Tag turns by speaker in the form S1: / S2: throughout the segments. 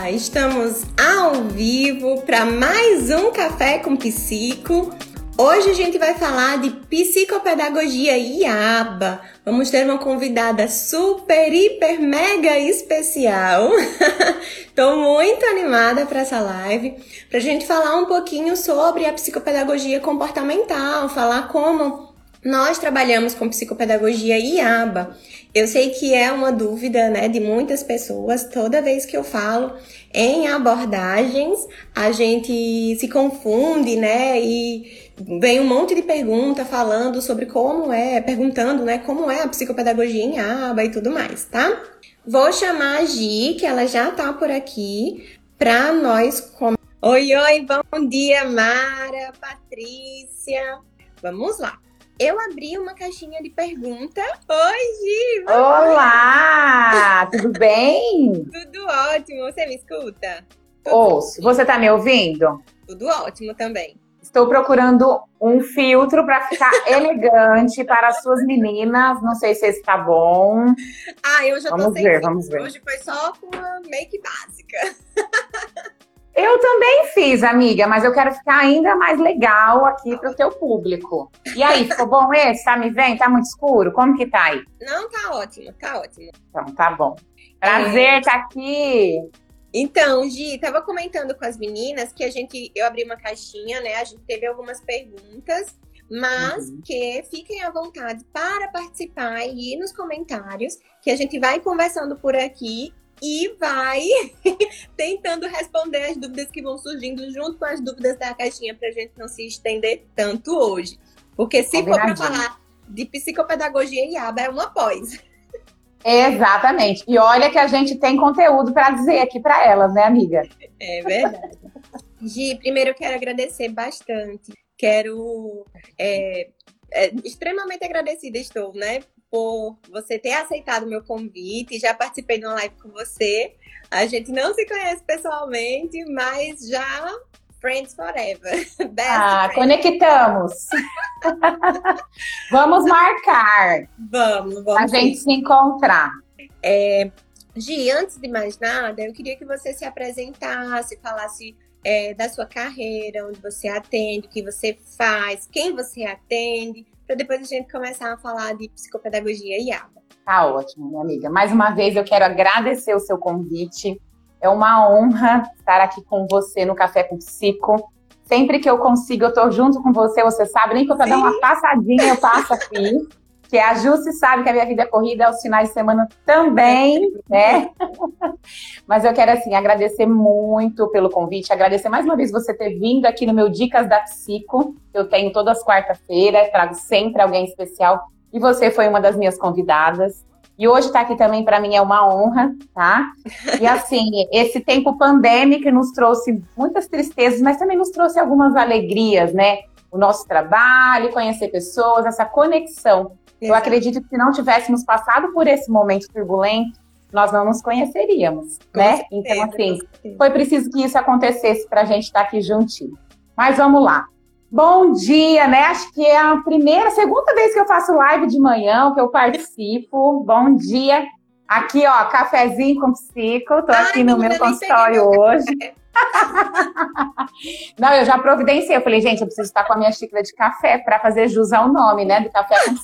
S1: Olá, estamos ao vivo para mais um Café com Psico. Hoje a gente vai falar de psicopedagogia IABA. Vamos ter uma convidada super, hiper, mega especial. Estou muito animada para essa live, para a gente falar um pouquinho sobre a psicopedagogia comportamental, falar como nós trabalhamos com psicopedagogia IABA. Eu sei que é uma dúvida, né, de muitas pessoas. Toda vez que eu falo em abordagens, a gente se confunde, né, e vem um monte de pergunta falando sobre como é, perguntando, né, como é a psicopedagogia em aba e tudo mais, tá? Vou chamar a Gi, que ela já tá por aqui, para nós Oi, oi, bom dia, Mara, Patrícia. Vamos lá eu abri uma caixinha de pergunta. Oi, Gi!
S2: Olá! Tudo bem?
S1: Tudo ótimo. Você me escuta?
S2: Tudo Ouço. Você tá me ouvindo?
S1: Tudo ótimo também.
S2: Estou procurando um filtro para ficar elegante para as suas meninas. Não sei se esse tá bom.
S1: Ah, eu já
S2: vamos
S1: tô
S2: ver, filtro. Vamos ver,
S1: Hoje foi só com uma make básica.
S2: Eu também fiz, amiga, mas eu quero ficar ainda mais legal aqui para o teu público. E aí, ficou bom esse? Tá me vendo? Tá muito escuro? Como que tá aí?
S1: Não, tá ótimo, tá ótimo.
S2: Então, tá bom. Prazer estar é... tá aqui.
S1: Então, Gi, tava comentando com as meninas que a gente, eu abri uma caixinha, né? A gente teve algumas perguntas, mas uhum. que fiquem à vontade para participar aí nos comentários, que a gente vai conversando por aqui e vai tentando responder as dúvidas que vão surgindo junto com as dúvidas da caixinha para a gente não se estender tanto hoje. Porque se for para falar de psicopedagogia e aba, é uma pós.
S2: Exatamente. E olha que a gente tem conteúdo para dizer aqui para elas, né, amiga?
S1: É verdade. Gi, primeiro eu quero agradecer bastante. Quero. É, é, extremamente agradecida estou, né? Por você ter aceitado o meu convite. Já participei de uma live com você. A gente não se conhece pessoalmente, mas já Friends Forever.
S2: Best ah, friends. conectamos. vamos marcar.
S1: Vamos, vamos.
S2: A gente se encontrar.
S1: É, Gi, antes de mais nada, eu queria que você se apresentasse, falasse é, da sua carreira, onde você atende, o que você faz, quem você atende, para depois a gente começar a falar de psicopedagogia e ABA.
S2: Tá ótimo, minha amiga. Mais uma vez eu quero agradecer o seu convite. É uma honra estar aqui com você no Café com Psico. Sempre que eu consigo, eu tô junto com você, você sabe, nem que eu tô dando uma passadinha, eu passo aqui. Que a Jusce sabe que a minha vida é corrida aos finais de semana também, né? Mas eu quero, assim, agradecer muito pelo convite, agradecer mais uma vez você ter vindo aqui no meu Dicas da Psico, eu tenho todas as quarta-feiras, trago sempre alguém especial, e você foi uma das minhas convidadas. E hoje estar tá aqui também para mim é uma honra, tá? E assim, esse tempo pandêmico nos trouxe muitas tristezas, mas também nos trouxe algumas alegrias, né? O nosso trabalho, conhecer pessoas, essa conexão eu acredito que se não tivéssemos passado por esse momento turbulento, nós não nos conheceríamos, com né? Certeza, então, assim, foi preciso que isso acontecesse para a gente estar tá aqui juntinho. Mas vamos lá. Bom dia, né? Acho que é a primeira, segunda vez que eu faço live de manhã, que eu participo. Bom dia. Aqui, ó, cafezinho com psico. Tô aqui Ai, no meu consultório hoje. Não, eu já providenciei. Eu falei, gente, eu preciso estar com a minha xícara de café para fazer jus ao nome, né? Do café com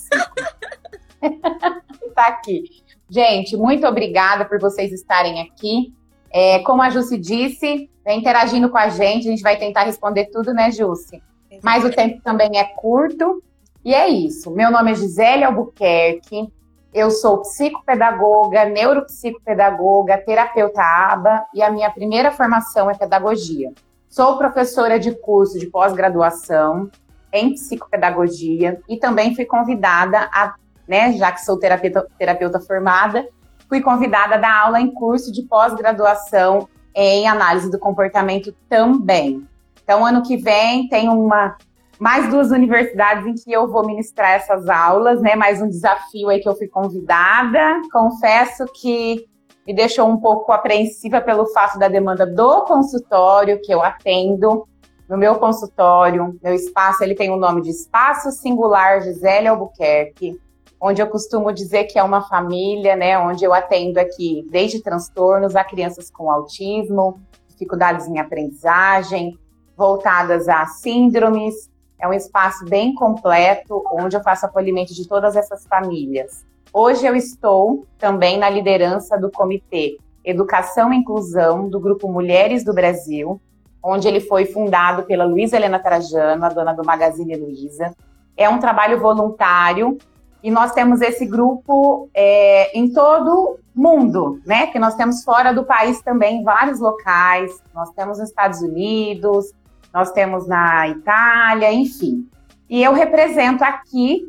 S2: tá aqui. Gente, muito obrigada por vocês estarem aqui. É, como a Jussi disse, vem interagindo com a gente, a gente vai tentar responder tudo, né, Jussi? Mas o tempo também é curto. E é isso. Meu nome é Gisele Albuquerque. Eu sou psicopedagoga, neuropsicopedagoga, terapeuta ABA e a minha primeira formação é pedagogia. Sou professora de curso de pós-graduação em psicopedagogia e também fui convidada a, né, já que sou terapeuta, terapeuta formada, fui convidada a dar aula em curso de pós-graduação em análise do comportamento também. Então, ano que vem tem uma mais duas universidades em que eu vou ministrar essas aulas, né? Mais um desafio aí que eu fui convidada. Confesso que me deixou um pouco apreensiva pelo fato da demanda do consultório que eu atendo. No meu consultório, meu espaço, ele tem o nome de Espaço Singular Gisele Albuquerque. onde eu costumo dizer que é uma família, né, onde eu atendo aqui desde transtornos a crianças com autismo, dificuldades em aprendizagem, voltadas a síndromes. É um espaço bem completo, onde eu faço acolhimento de todas essas famílias. Hoje eu estou também na liderança do Comitê Educação e Inclusão do Grupo Mulheres do Brasil, onde ele foi fundado pela Luísa Helena Trajano, a dona do Magazine Luiza. É um trabalho voluntário e nós temos esse grupo é, em todo mundo, né? Que nós temos fora do país também vários locais. Nós temos nos Estados Unidos, nós temos na Itália, enfim. E eu represento aqui,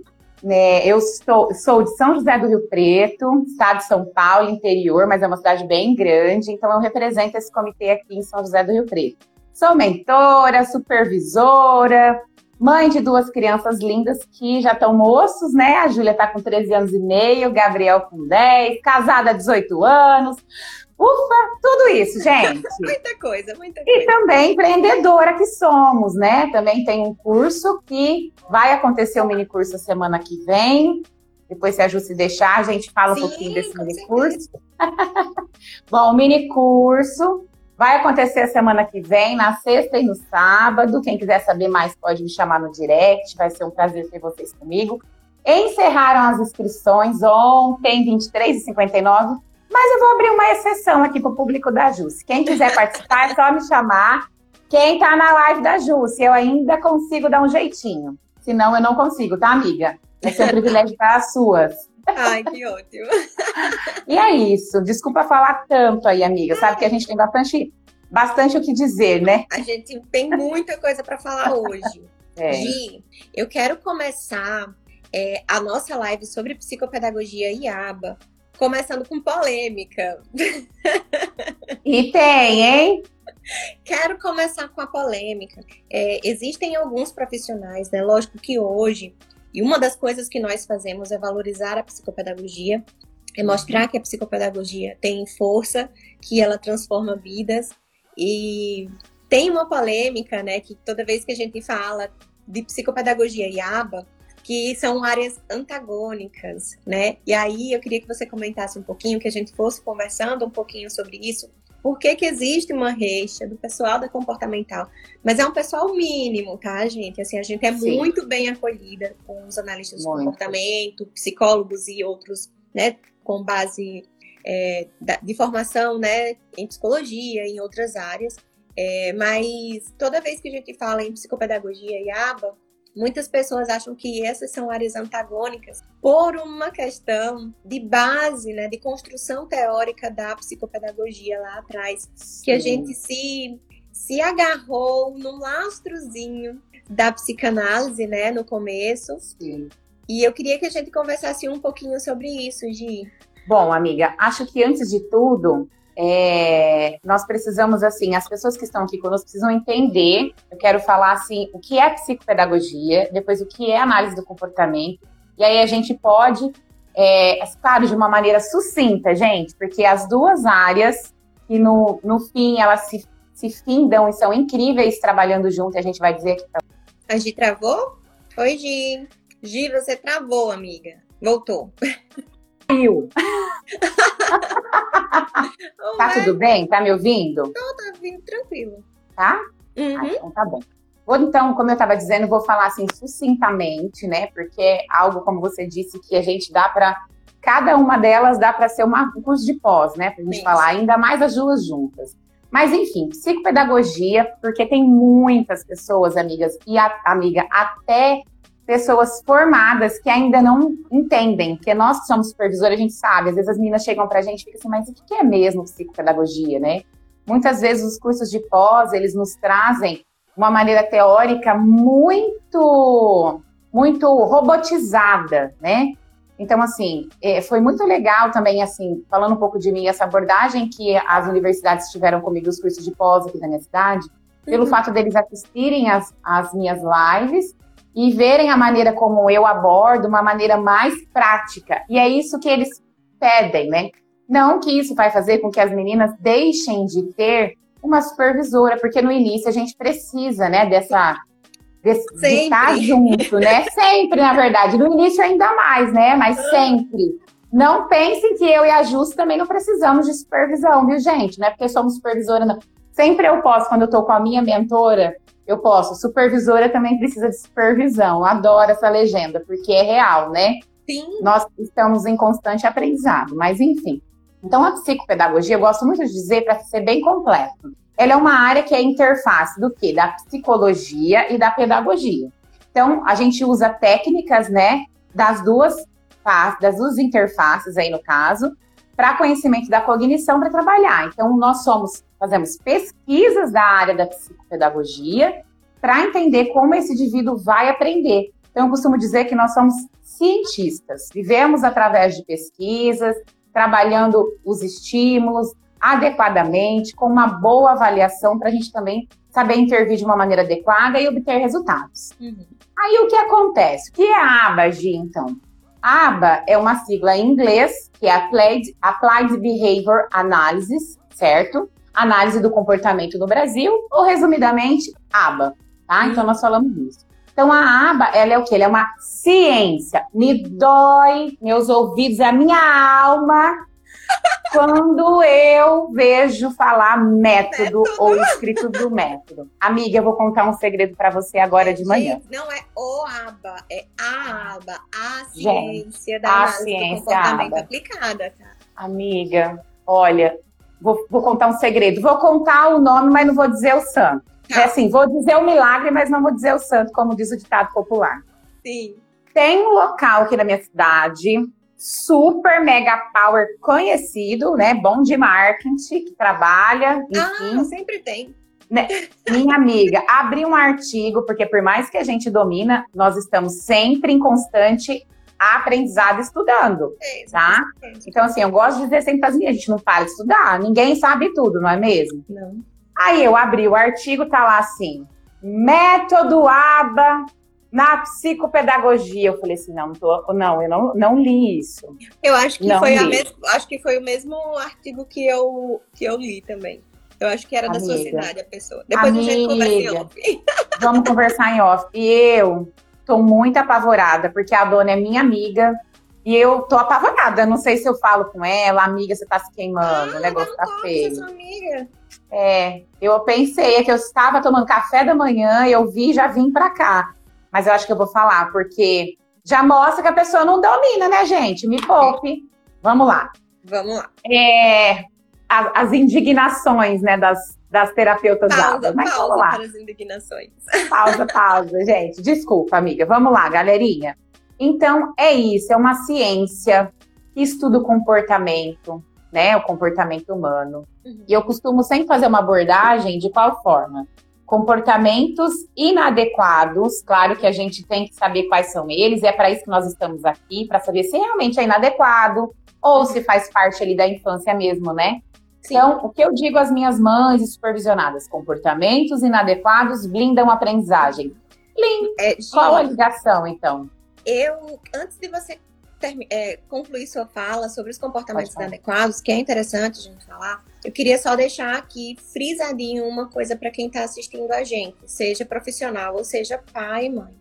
S2: né? Eu sou, sou de São José do Rio Preto, estado de São Paulo, interior, mas é uma cidade bem grande, então eu represento esse comitê aqui em São José do Rio Preto. Sou mentora, supervisora, mãe de duas crianças lindas que já estão moços, né? A Júlia está com 13 anos e meio, o Gabriel com 10, casada há 18 anos. Ufa, tudo isso, gente.
S1: muita coisa, muita coisa.
S2: E também empreendedora que somos, né? Também tem um curso que vai acontecer o um mini curso semana que vem. Depois, se a Ju se deixar, a gente fala Sim, um pouquinho desse mini curso. Bom, mini curso vai acontecer a semana que vem, na sexta e no sábado. Quem quiser saber mais pode me chamar no direct. Vai ser um prazer ter vocês comigo. Encerraram as inscrições ontem, 23h59. Mas eu vou abrir uma exceção aqui para o público da Jússi. Quem quiser participar, é só me chamar. Quem está na live da Jússi, eu ainda consigo dar um jeitinho. Senão eu não consigo, tá, amiga? Ser um privilégio para as suas.
S1: Ai, que ótimo.
S2: e é isso. Desculpa falar tanto aí, amiga. Sabe que a gente tem bastante, bastante o que dizer, né?
S1: A gente tem muita coisa para falar hoje. É. Gi, eu quero começar é, a nossa live sobre psicopedagogia e aba começando com polêmica.
S2: E tem, hein?
S1: Quero começar com a polêmica. É, existem alguns profissionais, né? Lógico que hoje, e uma das coisas que nós fazemos é valorizar a psicopedagogia, é mostrar que a psicopedagogia tem força, que ela transforma vidas. E tem uma polêmica, né? Que toda vez que a gente fala de psicopedagogia e aba, que são áreas antagônicas, né? E aí eu queria que você comentasse um pouquinho, que a gente fosse conversando um pouquinho sobre isso. Por que, que existe uma reixa do pessoal da comportamental? Mas é um pessoal mínimo, tá, gente? Assim, a gente é Sim. muito bem acolhida com os analistas muito. de comportamento, psicólogos e outros, né, com base é, de formação, né, em psicologia, em outras áreas. É, mas toda vez que a gente fala em psicopedagogia e ABA, Muitas pessoas acham que essas são áreas antagônicas por uma questão de base, né, de construção teórica da psicopedagogia lá atrás, Sim. que a gente se se agarrou num lastrozinho da psicanálise, né, no começo. Sim. E eu queria que a gente conversasse um pouquinho sobre isso, Gi.
S2: Bom, amiga, acho que antes de tudo, é, nós precisamos, assim, as pessoas que estão aqui conosco precisam entender. Eu quero falar, assim, o que é psicopedagogia, depois o que é análise do comportamento. E aí a gente pode, é, claro, de uma maneira sucinta, gente, porque as duas áreas, que no, no fim elas se, se findam e são incríveis trabalhando junto, a gente vai dizer aqui pra...
S1: A Gi travou? Oi, Gi. Gi, você travou, amiga. Voltou.
S2: Caiu. tá tudo bem? Tá me ouvindo?
S1: Não, tá vindo tranquilo.
S2: Tá? Uhum. Ah, então tá bom. Vou, então, como eu estava dizendo, vou falar assim sucintamente, né? Porque é algo, como você disse, que a gente dá para. Cada uma delas dá para ser uma, um curso de pós, né? Para a gente Isso. falar, ainda mais as duas juntas. Mas, enfim, psicopedagogia, porque tem muitas pessoas, amigas, e a, amiga, até pessoas formadas que ainda não entendem, porque nós que somos supervisores, a gente sabe, às vezes as meninas chegam pra gente e ficam assim, mas o que é mesmo psicopedagogia, né? Muitas vezes os cursos de pós, eles nos trazem uma maneira teórica muito, muito robotizada, né? Então, assim, é, foi muito legal também, assim, falando um pouco de mim, essa abordagem que as universidades tiveram comigo, os cursos de pós aqui da minha cidade, pelo uhum. fato deles assistirem as, as minhas lives e verem a maneira como eu abordo, uma maneira mais prática. E é isso que eles pedem, né? Não que isso vai fazer com que as meninas deixem de ter uma supervisora, porque no início a gente precisa, né, dessa de, de estar junto, né? Sempre, na verdade. No início ainda mais, né? Mas sempre. Não pensem que eu e a Jus também não precisamos de supervisão, viu, gente? Não é porque somos supervisora, não. Sempre eu posso, quando eu tô com a minha mentora, eu posso. Supervisora também precisa de supervisão. Adoro essa legenda, porque é real, né?
S1: Sim.
S2: Nós estamos em constante aprendizado, mas enfim. Então, a psicopedagogia, eu gosto muito de dizer para ser bem completo. Ela é uma área que é interface do quê? Da psicologia e da pedagogia. Então, a gente usa técnicas, né, das duas das duas interfaces aí no caso, para conhecimento da cognição para trabalhar. Então, nós somos, fazemos pesquisas da área da psicopedagogia para entender como esse indivíduo vai aprender. Então, eu costumo dizer que nós somos cientistas, vivemos através de pesquisas, trabalhando os estímulos adequadamente, com uma boa avaliação, para a gente também saber intervir de uma maneira adequada e obter resultados. Uhum. Aí o que acontece? O que é a ABAG, então? A ABA é uma sigla em inglês, que é Applied, Applied Behavior Analysis, certo? Análise do comportamento no Brasil, ou resumidamente, ABA, tá? Então nós falamos disso. Então a aba, ela é o quê? Ela é uma ciência. Me dói meus ouvidos, a minha alma quando eu vejo falar método, método, ou escrito do método. Amiga, eu vou contar um segredo para você agora de manhã.
S1: Não é o aba, é a aba, a ciência Gente, da a ciência, do comportamento aba. aplicada, tá?
S2: Amiga, olha, vou, vou contar um segredo. Vou contar o nome, mas não vou dizer o santo. Tá. É assim, vou dizer o milagre, mas não vou dizer o santo, como diz o ditado popular.
S1: Sim.
S2: Tem um local aqui na minha cidade, super mega power conhecido, né? Bom de marketing, que trabalha.
S1: Enfim. Ah, sempre tem.
S2: Né? Minha amiga, abri um artigo, porque por mais que a gente domina, nós estamos sempre em constante aprendizado estudando, é, tá? Então, assim, eu gosto de dizer sempre para as minhas, a gente não para de estudar, ninguém sabe tudo, não é mesmo?
S1: Não.
S2: Aí eu abri o artigo, tá lá assim, método ABA na psicopedagogia. Eu falei assim, não, tô, não, eu não, não li isso.
S1: Eu acho que, foi a acho que foi o mesmo artigo que eu, que eu li também. Eu acho que era Amiga. da sua cidade a pessoa. Depois Amiga. a gente conversa em off.
S2: Vamos conversar em off. E eu tô muito apavorada, porque a dona é minha amiga. E eu tô apavorada. Não sei se eu falo com ela, amiga, você tá se queimando, ah, o negócio tá feio. Sua amiga. É, eu pensei é que eu estava tomando café da manhã, eu vi já vim para cá. Mas eu acho que eu vou falar, porque já mostra que a pessoa não domina, né, gente? Me poupe. Vamos lá.
S1: Vamos lá.
S2: É, as, as indignações, né, das, das terapeutas
S1: pausa,
S2: Mas
S1: pausa vamos lá. para as indignações.
S2: Pausa, pausa, gente. Desculpa, amiga. Vamos lá, galerinha. Então, é isso. É uma ciência que estuda o comportamento, né? O comportamento humano. Uhum. E eu costumo sempre fazer uma abordagem de qual forma? Comportamentos inadequados, claro que a gente tem que saber quais são eles, e é para isso que nós estamos aqui, para saber se realmente é inadequado ou se faz parte ali da infância mesmo, né? Sim. Então, o que eu digo às minhas mães e supervisionadas? Comportamentos inadequados blindam a aprendizagem. Blind. É, Qual a ligação, então?
S1: Eu, antes de você é, concluir sua fala sobre os comportamentos inadequados, que é interessante a gente falar, eu queria só deixar aqui frisadinho uma coisa para quem está assistindo a gente, seja profissional ou seja pai e mãe.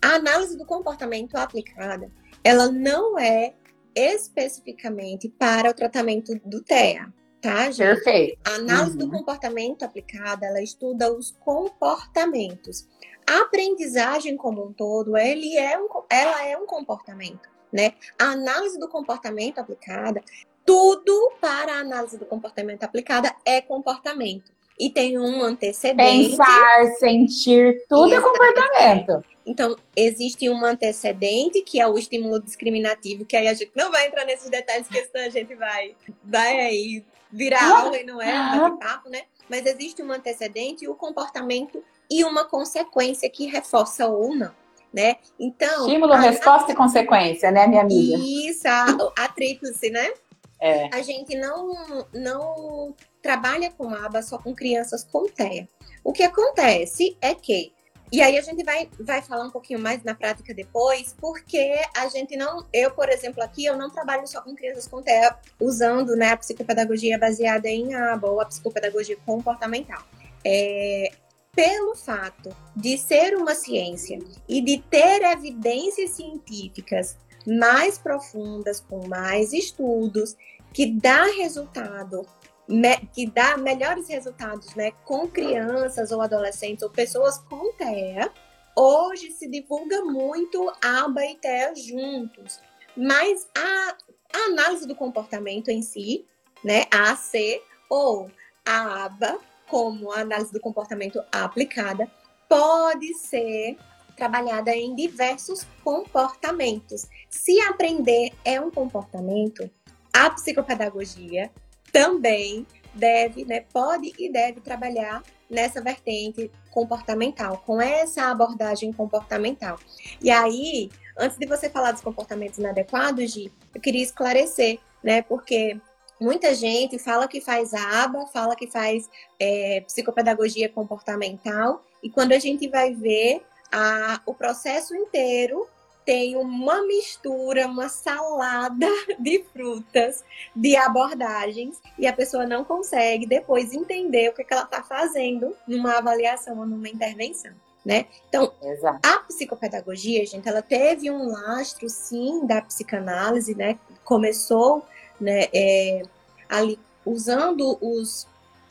S1: A análise do comportamento aplicada, ela não é especificamente para o tratamento do TEA, tá, gente?
S2: Perfeito.
S1: A análise uhum. do comportamento aplicada, ela estuda os comportamentos. A aprendizagem como um todo, ele é um, ela é um comportamento né? A análise do comportamento aplicada, tudo para a análise do comportamento aplicada é comportamento. E tem um antecedente.
S2: Pensar, sentir, tudo é comportamento.
S1: Então, existe um antecedente, que é o estímulo discriminativo, que aí a gente não vai entrar nesses detalhes, porque senão a gente vai, vai aí virar aula e não é bate-papo, né? Mas existe um antecedente, o comportamento e uma consequência que reforça ou não né? Então.
S2: Estímulo, a, resposta a, e consequência, né, minha amiga?
S1: Isso, a, a tríplice, né?
S2: É.
S1: A gente não, não trabalha com aba só com crianças com TEA. O que acontece é que e aí a gente vai, vai falar um pouquinho mais na prática depois, porque a gente não, eu, por exemplo, aqui, eu não trabalho só com crianças com TEA usando né, a psicopedagogia baseada em ABA ou a psicopedagogia comportamental. É, pelo fato de ser uma ciência e de ter evidências científicas mais profundas, com mais estudos, que dá resultado, que dá melhores resultados né, com crianças ou adolescentes ou pessoas com TEA, hoje se divulga muito ABA e TEA juntos. Mas a, a análise do comportamento em si, né, a AC, ou a ABA, como a análise do comportamento aplicada, pode ser trabalhada em diversos comportamentos. Se aprender é um comportamento, a psicopedagogia também deve, né, pode e deve trabalhar nessa vertente comportamental, com essa abordagem comportamental. E aí, antes de você falar dos comportamentos inadequados, Gi, eu queria esclarecer, né, porque muita gente fala que faz aba, fala que faz é, psicopedagogia comportamental, e quando a gente vai ver, a, o processo inteiro tem uma mistura, uma salada de frutas, de abordagens, e a pessoa não consegue depois entender o que, é que ela está fazendo numa avaliação ou numa intervenção. Né? Então, Exato. a psicopedagogia, gente, ela teve um lastro, sim, da psicanálise, né? Começou, né, é, ali usando os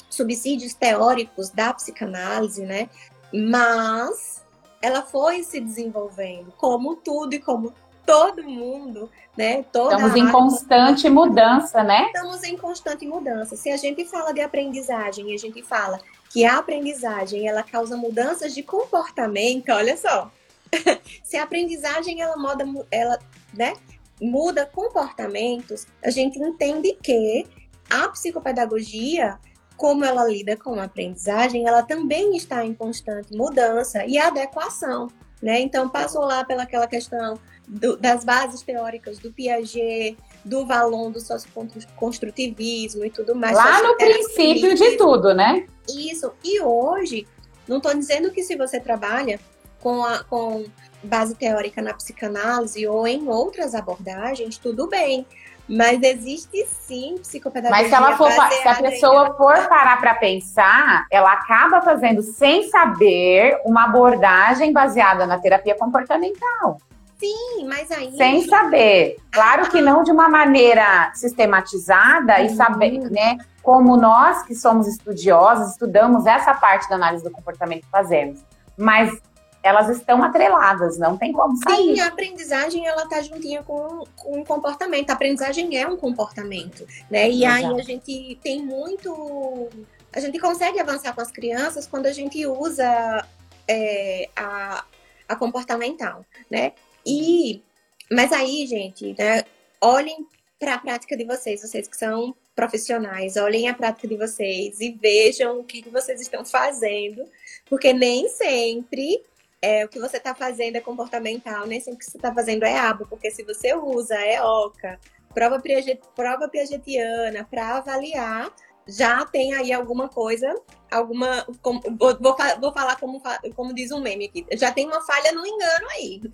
S1: subsídios teóricos da psicanálise, né? Mas ela foi se desenvolvendo, como tudo e como todo mundo, né?
S2: Toda Estamos em constante mudança, né?
S1: Estamos em constante mudança. Se a gente fala de aprendizagem e a gente fala que a aprendizagem ela causa mudanças de comportamento, olha só. Se a aprendizagem ela muda, ela, né, muda comportamentos, a gente entende que a psicopedagogia como ela lida com a aprendizagem, ela também está em constante mudança e adequação. Né? Então, passou lá pelaquela questão do, das bases teóricas do Piaget, do Valon, do socioconstrutivismo e tudo mais.
S2: Lá no princípio de tudo, né?
S1: Isso. E hoje, não estou dizendo que se você trabalha com, a, com base teórica na psicanálise ou em outras abordagens, tudo bem. Mas existe sim psicopedagogia.
S2: Mas se ela for, se a pessoa for parar para pensar, ela acaba fazendo sem saber uma abordagem baseada na terapia comportamental.
S1: Sim, mas aí.
S2: Sem saber. Claro que não de uma maneira sistematizada uhum. e saber, né? Como nós que somos estudiosos, estudamos essa parte da análise do comportamento que fazemos. Mas elas estão atreladas, não tem como sair.
S1: Sim, a aprendizagem ela tá juntinha com, com o comportamento. A aprendizagem é um comportamento, né? E Exato. aí a gente tem muito, a gente consegue avançar com as crianças quando a gente usa é, a, a comportamental, né? E mas aí, gente, né, olhem para a prática de vocês, vocês que são profissionais, olhem a prática de vocês e vejam o que, que vocês estão fazendo, porque nem sempre é, o que você está fazendo é comportamental, nem sempre o que você está fazendo é abo, porque se você usa é oca, prova, piaget, prova piagetiana para avaliar, já tem aí alguma coisa, alguma. Como, vou, vou, vou, falar como, como diz um meme aqui, já tem uma falha no engano aí.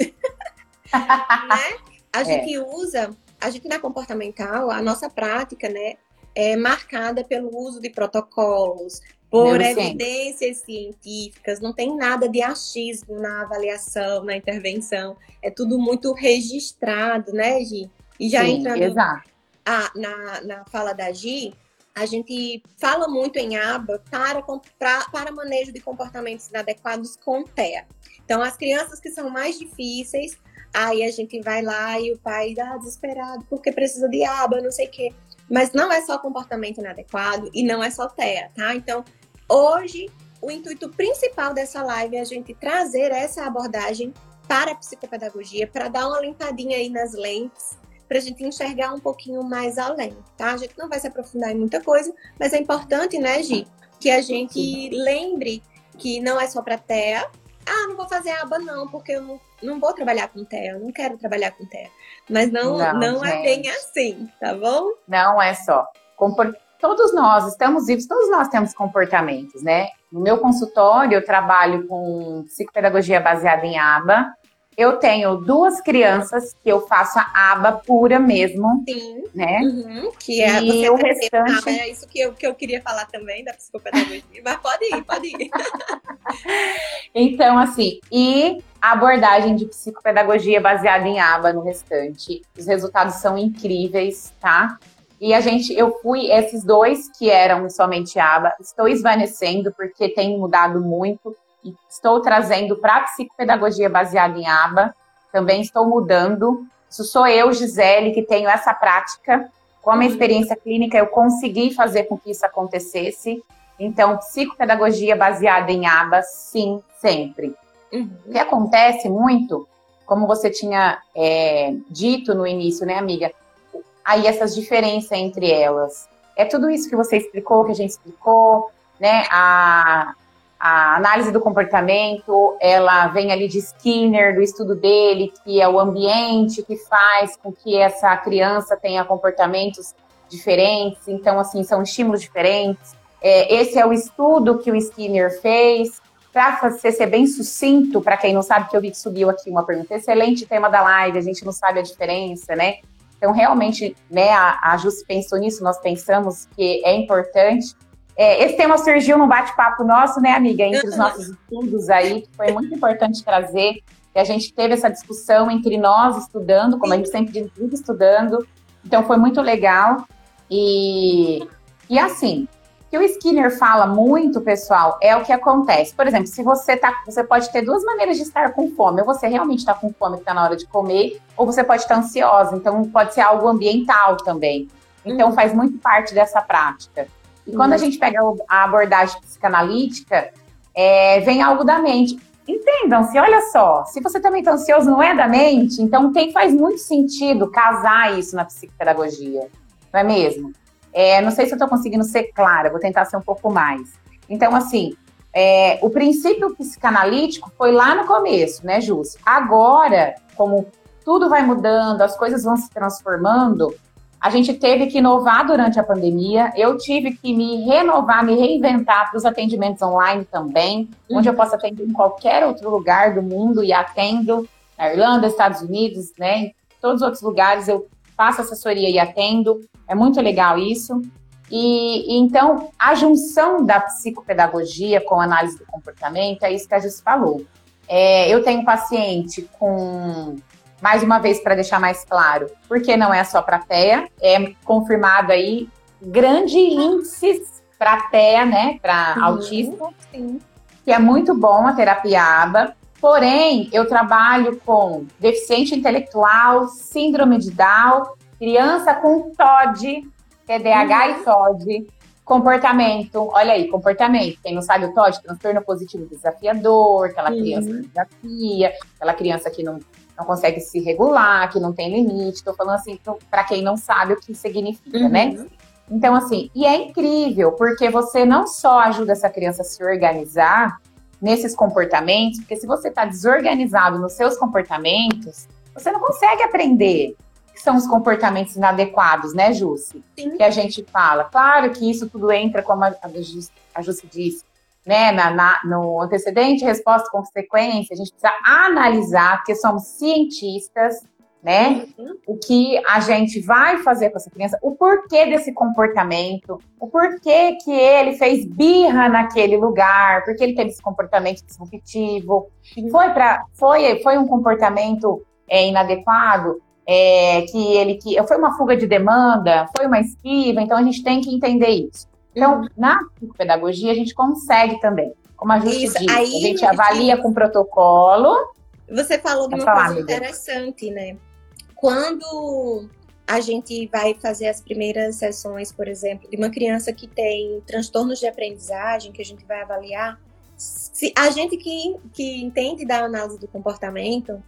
S1: né? A é. gente é. usa, a gente na comportamental, a nossa prática, né? É marcada pelo uso de protocolos, por evidências científicas, não tem nada de achismo na avaliação, na intervenção. É tudo muito registrado, né, Gi?
S2: E já Sim, entrando exato.
S1: A, na, na fala da Gi, a gente fala muito em aba para, para, para manejo de comportamentos inadequados com TEA. Então, as crianças que são mais difíceis, aí a gente vai lá e o pai dá ah, desesperado porque precisa de aba, não sei o quê. Mas não é só comportamento inadequado e não é só TEA, tá? Então, hoje, o intuito principal dessa live é a gente trazer essa abordagem para a psicopedagogia, para dar uma limpadinha aí nas lentes, para a gente enxergar um pouquinho mais além, tá? A gente não vai se aprofundar em muita coisa, mas é importante, né, Gi, que a gente lembre que não é só para TEA. Ah, não vou fazer aba não, porque eu não, não vou trabalhar com TEA, eu não quero trabalhar com TEA. Mas não, não, não é bem assim, tá bom?
S2: Não é só. Todos nós estamos vivos, todos nós temos comportamentos, né? No meu consultório, eu trabalho com psicopedagogia baseada em aba, eu tenho duas crianças que eu faço a aba pura mesmo.
S1: Sim.
S2: Né?
S1: Uhum, que é
S2: e o restante.
S1: É isso que eu, que eu queria falar também da psicopedagogia. Mas pode ir, pode ir.
S2: então, assim, e a abordagem de psicopedagogia baseada em aba no restante. Os resultados são incríveis, tá? E a gente, eu fui, esses dois que eram somente aba, estou esvanecendo porque tem mudado muito e estou trazendo para a psicopedagogia baseada em aba, também estou mudando. Isso sou eu, Gisele, que tenho essa prática. Com a minha uhum. experiência clínica, eu consegui fazer com que isso acontecesse. Então, psicopedagogia baseada em aba, sim, sempre. Uhum. O que acontece muito, como você tinha é, dito no início, né, amiga? Aí essas diferenças entre elas. É tudo isso que você explicou, que a gente explicou, né? A, a análise do comportamento, ela vem ali de Skinner, do estudo dele, que é o ambiente que faz com que essa criança tenha comportamentos diferentes. Então, assim, são estímulos diferentes. É, esse é o estudo que o Skinner fez. Para ser bem sucinto, para quem não sabe, que eu vi que subiu aqui uma pergunta, excelente tema da live, a gente não sabe a diferença, né? Então, realmente, né, a, a Jus pensou nisso, nós pensamos que é importante. É, esse tema surgiu num bate-papo nosso, né, amiga, entre os nossos estudos aí, que foi muito importante trazer. E a gente teve essa discussão entre nós estudando, como a gente sempre diz, estudando. Então, foi muito legal. E, e assim, que o Skinner fala muito, pessoal, é o que acontece. Por exemplo, se você tá, você pode ter duas maneiras de estar com fome. Ou você realmente está com fome, está na hora de comer, ou você pode estar ansiosa. Então, pode ser algo ambiental também. Então, faz muito parte dessa prática. E quando a uhum. gente pega a abordagem psicanalítica, é, vem algo da mente. Entendam-se, olha só, se você também está ansioso, não é da mente, então tem, faz muito sentido casar isso na psicopedagogia, não é mesmo? É, não sei se eu estou conseguindo ser clara, vou tentar ser um pouco mais. Então, assim, é, o princípio psicanalítico foi lá no começo, né, Júcio? Agora, como tudo vai mudando, as coisas vão se transformando, a gente teve que inovar durante a pandemia. Eu tive que me renovar, me reinventar para os atendimentos online também, uhum. onde eu posso atender em qualquer outro lugar do mundo e atendo na Irlanda, Estados Unidos, né? Em todos os outros lugares eu faço assessoria e atendo. É muito legal isso. E, e, então, a junção da psicopedagogia com a análise do comportamento é isso que a gente falou. É, eu tenho paciente com, mais uma vez, para deixar mais claro, porque não é só para TEA, é confirmado aí grande índices para TEA, né, para autismo, sim. que é muito bom a terapia ABA. Porém, eu trabalho com deficiente intelectual, síndrome de Down, criança com TOD, TDAH uhum. e TOD, comportamento, olha aí, comportamento. Quem não sabe o TOD, transtorno positivo desafiador, aquela uhum. criança que desafia, aquela criança que não, não consegue se regular, que não tem limite. Estou falando assim para quem não sabe o que significa, né? uhum. né? Então, assim, e é incrível, porque você não só ajuda essa criança a se organizar, nesses comportamentos, porque se você está desorganizado nos seus comportamentos, você não consegue aprender que são os comportamentos inadequados, né, Jussi? Que a gente fala. Claro que isso tudo entra, como a, a Jussi disse, né, na, na, no antecedente, resposta, consequência, a gente precisa analisar, porque somos cientistas, né? Uhum. O que a gente vai fazer com essa criança, o porquê desse comportamento, o porquê que ele fez birra naquele lugar, porque ele teve esse comportamento disruptivo, uhum. foi para foi foi um comportamento é, inadequado, é, que ele que foi uma fuga de demanda, foi uma esquiva, então a gente tem que entender isso. Então, uhum. na psicopedagogia, a gente consegue também, como a gente isso, disse, a gente avalia com protocolo.
S1: Você falou de uma falar, coisa interessante, né? Quando a gente vai fazer as primeiras sessões, por exemplo, de uma criança que tem transtornos de aprendizagem, que a gente vai avaliar, se a gente que, que entende da análise do comportamento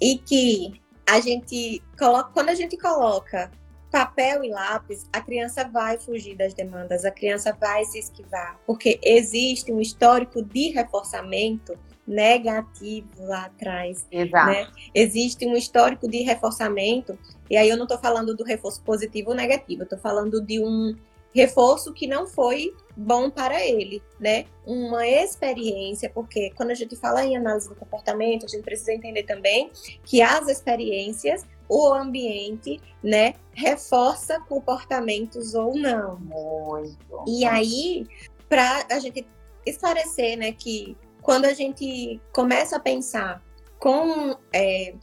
S1: e que a gente coloca, quando a gente coloca papel e lápis, a criança vai fugir das demandas, a criança vai se esquivar, porque existe um histórico de reforçamento negativo lá atrás.
S2: Exato.
S1: Né? Existe um histórico de reforçamento, e aí eu não estou falando do reforço positivo ou negativo, eu estou falando de um reforço que não foi bom para ele, né? Uma experiência, porque quando a gente fala em análise do comportamento, a gente precisa entender também que as experiências, o ambiente, né, reforça comportamentos ou não.
S2: Muito.
S1: E aí, para a gente esclarecer, né, que quando a gente começa a pensar com é,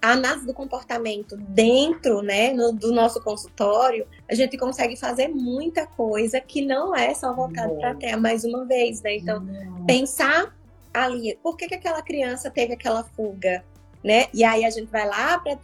S1: a análise do comportamento dentro né, no, do nosso consultório, a gente consegue fazer muita coisa que não é só voltado para a terra mais uma vez, né? Então, pensar ali, por que, que aquela criança teve aquela fuga? Né? E aí a gente vai lá para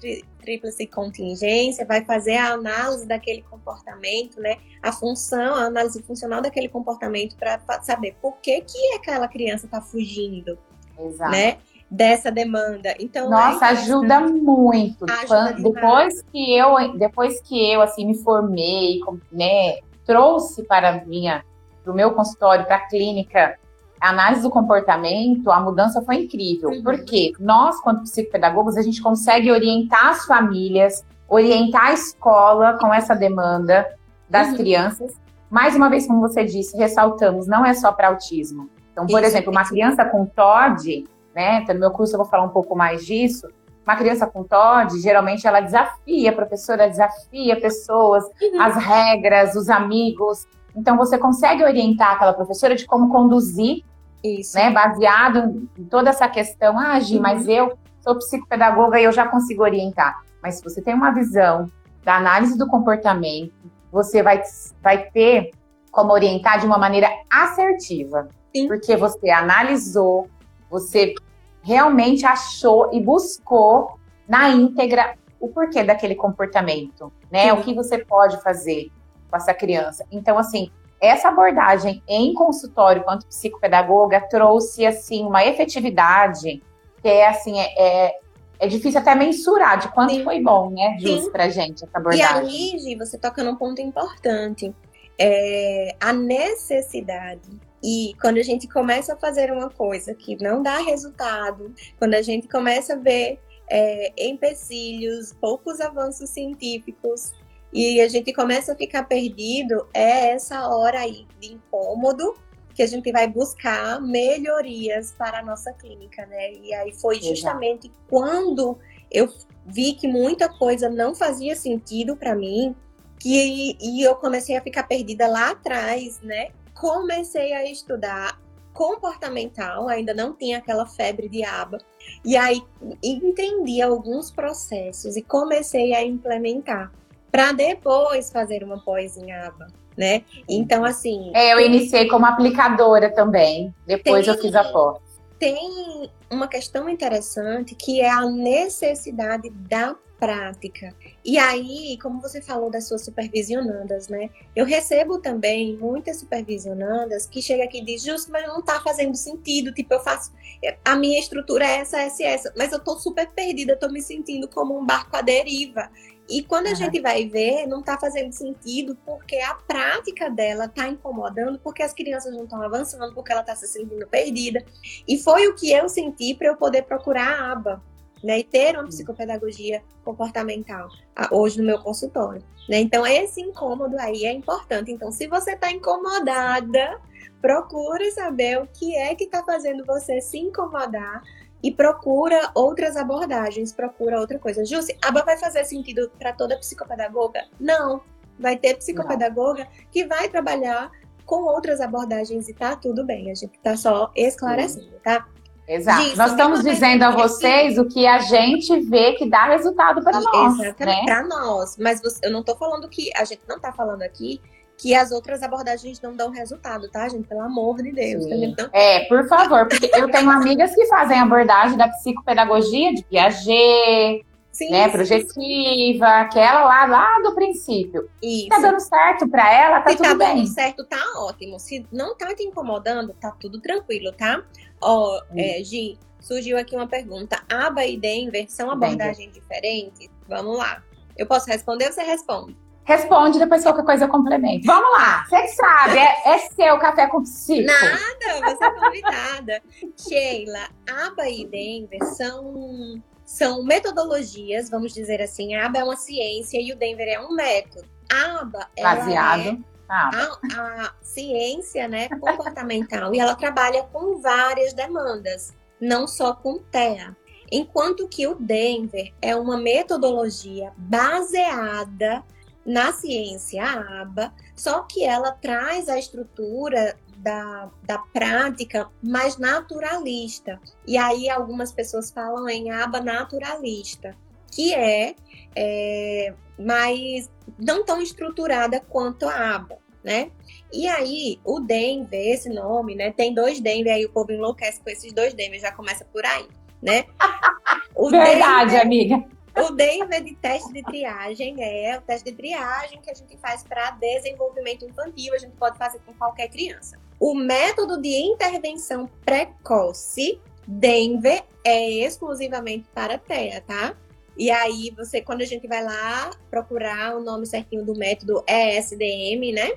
S1: tríplice contingência, vai fazer a análise daquele comportamento, né? A função, a análise funcional daquele comportamento para saber por que que aquela criança está fugindo, Exato. né? dessa demanda. Então,
S2: nossa, é ajuda muito. Ajuda depois que eu, depois que eu assim me formei, né, trouxe para minha, para o meu consultório, para a clínica, a análise do comportamento, a mudança foi incrível. Uhum. Porque nós, quanto psicopedagogos, a gente consegue orientar as famílias, orientar a escola com essa demanda das uhum. crianças. Mais uma vez, como você disse, ressaltamos, não é só para autismo. Então, por Isso, exemplo, uma criança com TOD, né? Então, no meu curso eu vou falar um pouco mais disso. Uma criança com TOD, geralmente ela desafia, a professora desafia pessoas, uhum. as regras, os amigos. Então você consegue orientar aquela professora de como conduzir, Isso. né? Baseado em toda essa questão. Ah, Gi, uhum. mas eu sou psicopedagoga e eu já consigo orientar. Mas se você tem uma visão da análise do comportamento, você vai, vai ter como orientar de uma maneira assertiva. Sim. Porque você analisou, você realmente achou e buscou na íntegra o porquê daquele comportamento, né? Sim. O que você pode fazer com essa criança. Então, assim, essa abordagem em consultório quanto psicopedagoga trouxe assim uma efetividade que é assim é, é, é difícil até mensurar de quanto Sim. foi bom, né, Jus, pra gente essa abordagem.
S1: E aí, Gi, você toca num ponto importante. É, a necessidade e quando a gente começa a fazer uma coisa que não dá resultado, quando a gente começa a ver é, empecilhos, poucos avanços científicos, e a gente começa a ficar perdido, é essa hora aí de incômodo que a gente vai buscar melhorias para a nossa clínica, né? E aí foi justamente Exato. quando eu vi que muita coisa não fazia sentido para mim, que e eu comecei a ficar perdida lá atrás, né? comecei a estudar comportamental, ainda não tinha aquela febre de aba, e aí entendi alguns processos e comecei a implementar para depois fazer uma pós em aba, né? Então, assim.
S2: É, eu iniciei como aplicadora também, depois tem, eu fiz a pós.
S1: Tem uma questão interessante que é a necessidade da prática. E aí, como você falou das suas supervisionandas, né? Eu recebo também muitas supervisionandas que chegam aqui e dizem, justo, mas não tá fazendo sentido. Tipo, eu faço. A minha estrutura é essa, essa essa, mas eu tô super perdida, tô me sentindo como um barco à deriva. E quando a uhum. gente vai ver, não está fazendo sentido porque a prática dela está incomodando, porque as crianças não estão avançando, porque ela está se sentindo perdida. E foi o que eu senti para eu poder procurar a aba né, e ter uma psicopedagogia comportamental hoje no meu consultório. Né? Então, esse incômodo aí é importante. Então, se você está incomodada, procure saber o que é que está fazendo você se incomodar e procura outras abordagens, procura outra coisa. Jússi, aba vai fazer sentido para toda psicopedagoga? Não. Vai ter psicopedagoga Não. que vai trabalhar com outras abordagens e tá tudo bem. A gente tá só esclarecendo, tá?
S2: Exato. Disso, nós estamos dizendo a vocês o que a gente vê que dá resultado para nós. Exatamente, né?
S1: para nós. Mas você, eu não estou falando que. A gente não está falando aqui que as outras abordagens não dão resultado, tá, gente? Pelo amor de Deus. Então...
S2: É, por favor, porque eu tenho amigas que fazem abordagem da psicopedagogia de Piaget, sim, né, projetiva, aquela lá, lá do princípio. Isso. Tá dando certo para ela, tá Se tudo
S1: tá
S2: bem.
S1: dando certo, tá ótimo. Se não tá te incomodando, tá tudo tranquilo, tá? Ó, oh, é, Gi, surgiu aqui uma pergunta. Aba e Denver são abordagens diferentes? Vamos lá. Eu posso responder ou você responde?
S2: Responde, depois qualquer coisa eu complemento. Vamos lá, você que sabe, é, é seu café com psico.
S1: Nada, você é convidada. Sheila, ABA e Denver são, são metodologias, vamos dizer assim. A ABA é uma ciência e o Denver é um método. A ABA,
S2: Baseado.
S1: É
S2: A,
S1: a, ciência né, comportamental e ela trabalha com várias demandas, não só com TEA. Enquanto que o Denver é uma metodologia baseada na ciência ABA, só que ela traz a estrutura da, da prática mais naturalista. E aí algumas pessoas falam em aba naturalista, que é, é mais não tão estruturada quanto a aba, né? E aí, o Denver, esse nome, né? Tem dois Denver, aí o povo enlouquece com esses dois Denver, já começa por aí, né?
S2: O Verdade, Denver, amiga.
S1: O Denver de teste de triagem é o teste de triagem que a gente faz para desenvolvimento infantil, a gente pode fazer com qualquer criança. O método de intervenção precoce, Denver, é exclusivamente para TEA, tá? E aí, você, quando a gente vai lá procurar o nome certinho do método né?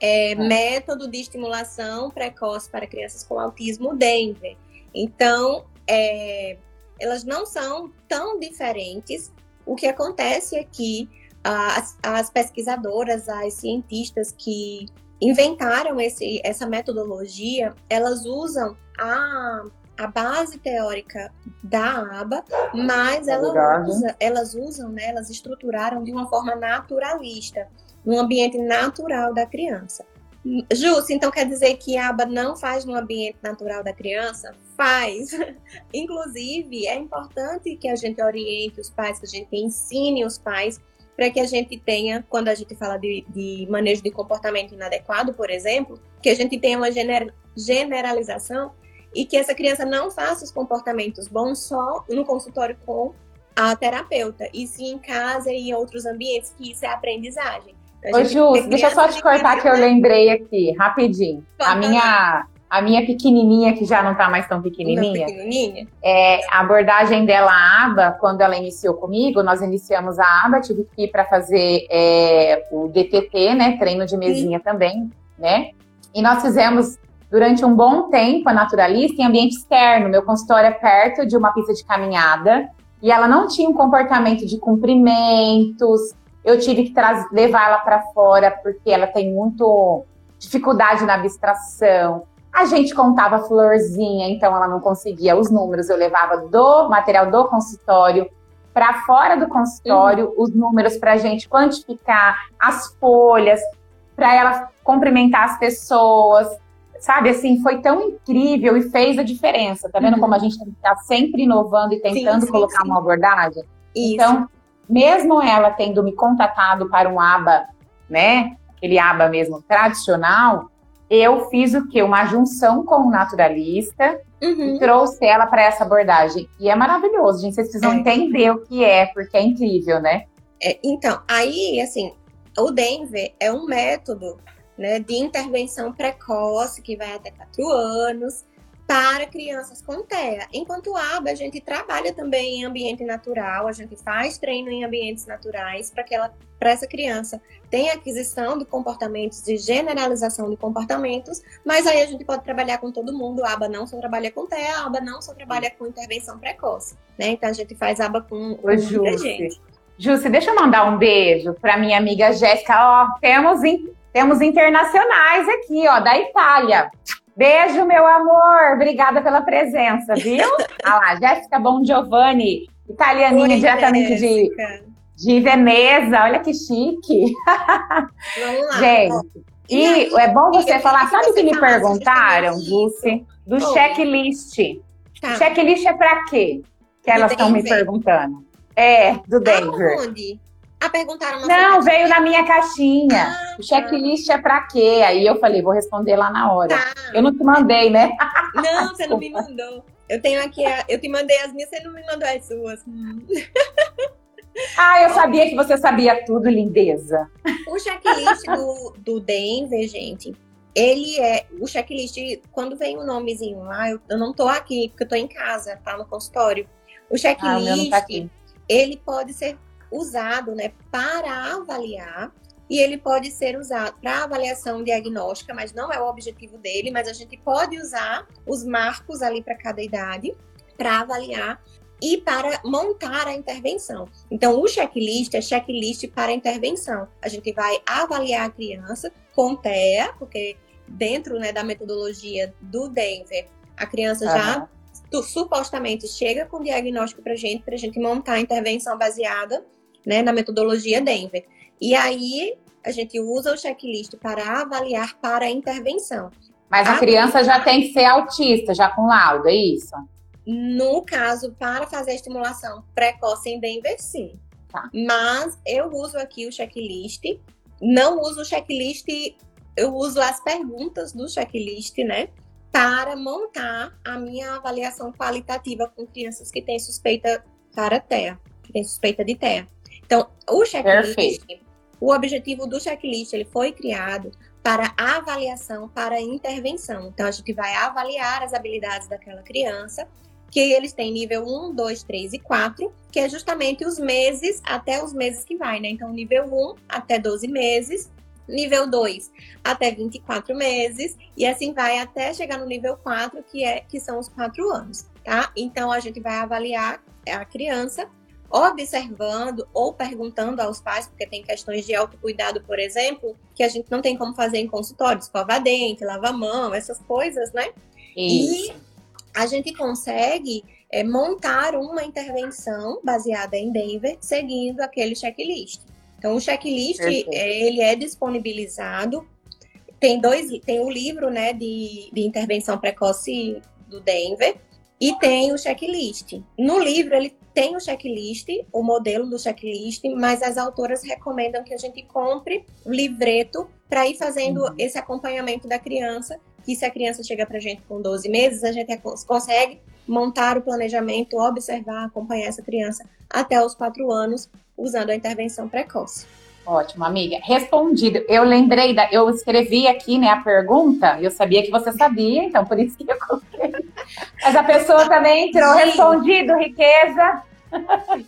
S1: É, é. Método de estimulação precoce para crianças com autismo Denver. Então, é, elas não são tão diferentes. O que acontece é que as, as pesquisadoras, as cientistas que inventaram esse, essa metodologia, elas usam a a base teórica da aba, mas ela usa, elas usam, né, elas estruturaram de uma forma naturalista, no ambiente natural da criança. Justo, então quer dizer que a aba não faz no ambiente natural da criança? Faz. Inclusive, é importante que a gente oriente os pais, que a gente ensine os pais, para que a gente tenha, quando a gente fala de, de, manejo de comportamento inadequado, por exemplo, que a gente tenha uma gener, generalização e que essa criança não faça os comportamentos bons só no consultório com a terapeuta, e sim em casa e em outros ambientes, que isso é aprendizagem.
S2: Ô, Ju, deixa eu só te cortar que eu lembrei aqui, rapidinho. a minha, a minha pequenininha, que já não tá mais tão pequenininha,
S1: pequenininha,
S2: é, a abordagem dela, a aba, quando ela iniciou comigo, nós iniciamos a aba, tive que ir para fazer é, o DTT, né, treino de mesinha sim. também, né, e nós fizemos durante um bom tempo a naturalista em ambiente externo. Meu consultório é perto de uma pista de caminhada e ela não tinha um comportamento de cumprimentos. Eu tive que levar ela para fora porque ela tem muito dificuldade na abstração. A gente contava florzinha, então ela não conseguia os números. Eu levava do material do consultório para fora do consultório uhum. os números para a gente quantificar as folhas, para ela cumprimentar as pessoas sabe, assim, foi tão incrível e fez a diferença. Tá vendo uhum. como a gente tem que estar sempre inovando e tentando sim, sim, colocar sim. uma abordagem? Isso. Então, mesmo ela tendo me contatado para um aba, né, aquele aba mesmo tradicional, eu fiz o quê? Uma junção com o naturalista uhum. e trouxe ela para essa abordagem. E é maravilhoso, gente. Vocês precisam é. entender o que é, porque é incrível, né?
S1: É, então, aí, assim, o Denver é um método né, de intervenção precoce, que vai até 4 anos, para crianças com TEA. Enquanto ABA, a gente trabalha também em ambiente natural, a gente faz treino em ambientes naturais para que ela, para essa criança tenha aquisição de comportamentos, de generalização de comportamentos, mas aí a gente pode trabalhar com todo mundo. A ABA não só trabalha com TEA, a ABA não só trabalha com intervenção precoce, né? Então a gente faz ABA com, com muita gente.
S2: Jussi, deixa eu mandar um beijo para minha amiga Jéssica. Ó, temos temos internacionais aqui, ó, da Itália. Beijo, meu amor. Obrigada pela presença, viu? ah lá, Jéssica Bom Giovanni, italianinha Oi, diretamente de, de Veneza. Olha que chique. Vamos lá. Gente, e, e é bom você falar, sabe o que me perguntaram, Dulce? Do Oi. checklist. Tá. O checklist é para quê? Que elas estão me perguntando. É, do Denver.
S1: Aonde? Ah, perguntaram uma
S2: Não, veio na minha caixinha. Ah, o checklist é pra quê? Aí eu falei, vou responder lá na hora. Tá. Eu não te mandei, né?
S1: Não, você não me mandou. Eu tenho aqui, a, eu te mandei as minhas, você não me mandou as suas.
S2: Ah, eu sabia que você sabia tudo, lindeza.
S1: O checklist do, do Denver, gente, ele é. O checklist, quando vem o um nomezinho lá, eu, eu não tô aqui, porque eu tô em casa, tá? No consultório. O checklist, ah, tá ele pode ser usado né, para avaliar e ele pode ser usado para avaliação diagnóstica, mas não é o objetivo dele, mas a gente pode usar os marcos ali para cada idade para avaliar e para montar a intervenção. Então, o checklist é checklist para intervenção. A gente vai avaliar a criança com TEA, porque dentro né, da metodologia do Denver, a criança uhum. já tu, supostamente chega com diagnóstico para gente, para a gente montar a intervenção baseada né, na metodologia Denver. E aí a gente usa o checklist para avaliar para a intervenção.
S2: Mas a, a criança já tem que ser autista, já com laudo, é isso?
S1: No caso, para fazer a estimulação precoce em Denver, sim. Tá. Mas eu uso aqui o checklist. Não uso o checklist, eu uso as perguntas do checklist, né? Para montar a minha avaliação qualitativa com crianças que têm suspeita para TEA, que têm suspeita de TEA. Então, o checklist, Perfeito. o objetivo do checklist, ele foi criado para avaliação, para intervenção. Então, a gente vai avaliar as habilidades daquela criança que eles têm nível 1, 2, 3 e 4, que é justamente os meses até os meses que vai, né? Então, nível 1 até 12 meses, nível 2 até 24 meses, e assim vai até chegar no nível 4, que, é, que são os 4 anos, tá? Então, a gente vai avaliar a criança observando ou perguntando aos pais, porque tem questões de autocuidado, por exemplo, que a gente não tem como fazer em consultório, escova dente, lava mão, essas coisas, né? Isso. E a gente consegue é, montar uma intervenção baseada em Denver, seguindo aquele checklist. Então, o checklist é, ele é disponibilizado. Tem dois, tem o livro, né, de, de intervenção precoce do Denver e tem o checklist. No livro ele tem o checklist, o modelo do checklist, mas as autoras recomendam que a gente compre o livreto para ir fazendo uhum. esse acompanhamento da criança que se a criança chega para a gente com 12 meses, a gente consegue montar o planejamento, observar, acompanhar essa criança até os 4 anos, usando a intervenção precoce.
S2: Ótimo, amiga. Respondido. Eu lembrei, da, eu escrevi aqui né, a pergunta, eu sabia que você sabia, então por isso que eu coloquei. Mas a pessoa também entrou. Gi, respondido, riqueza.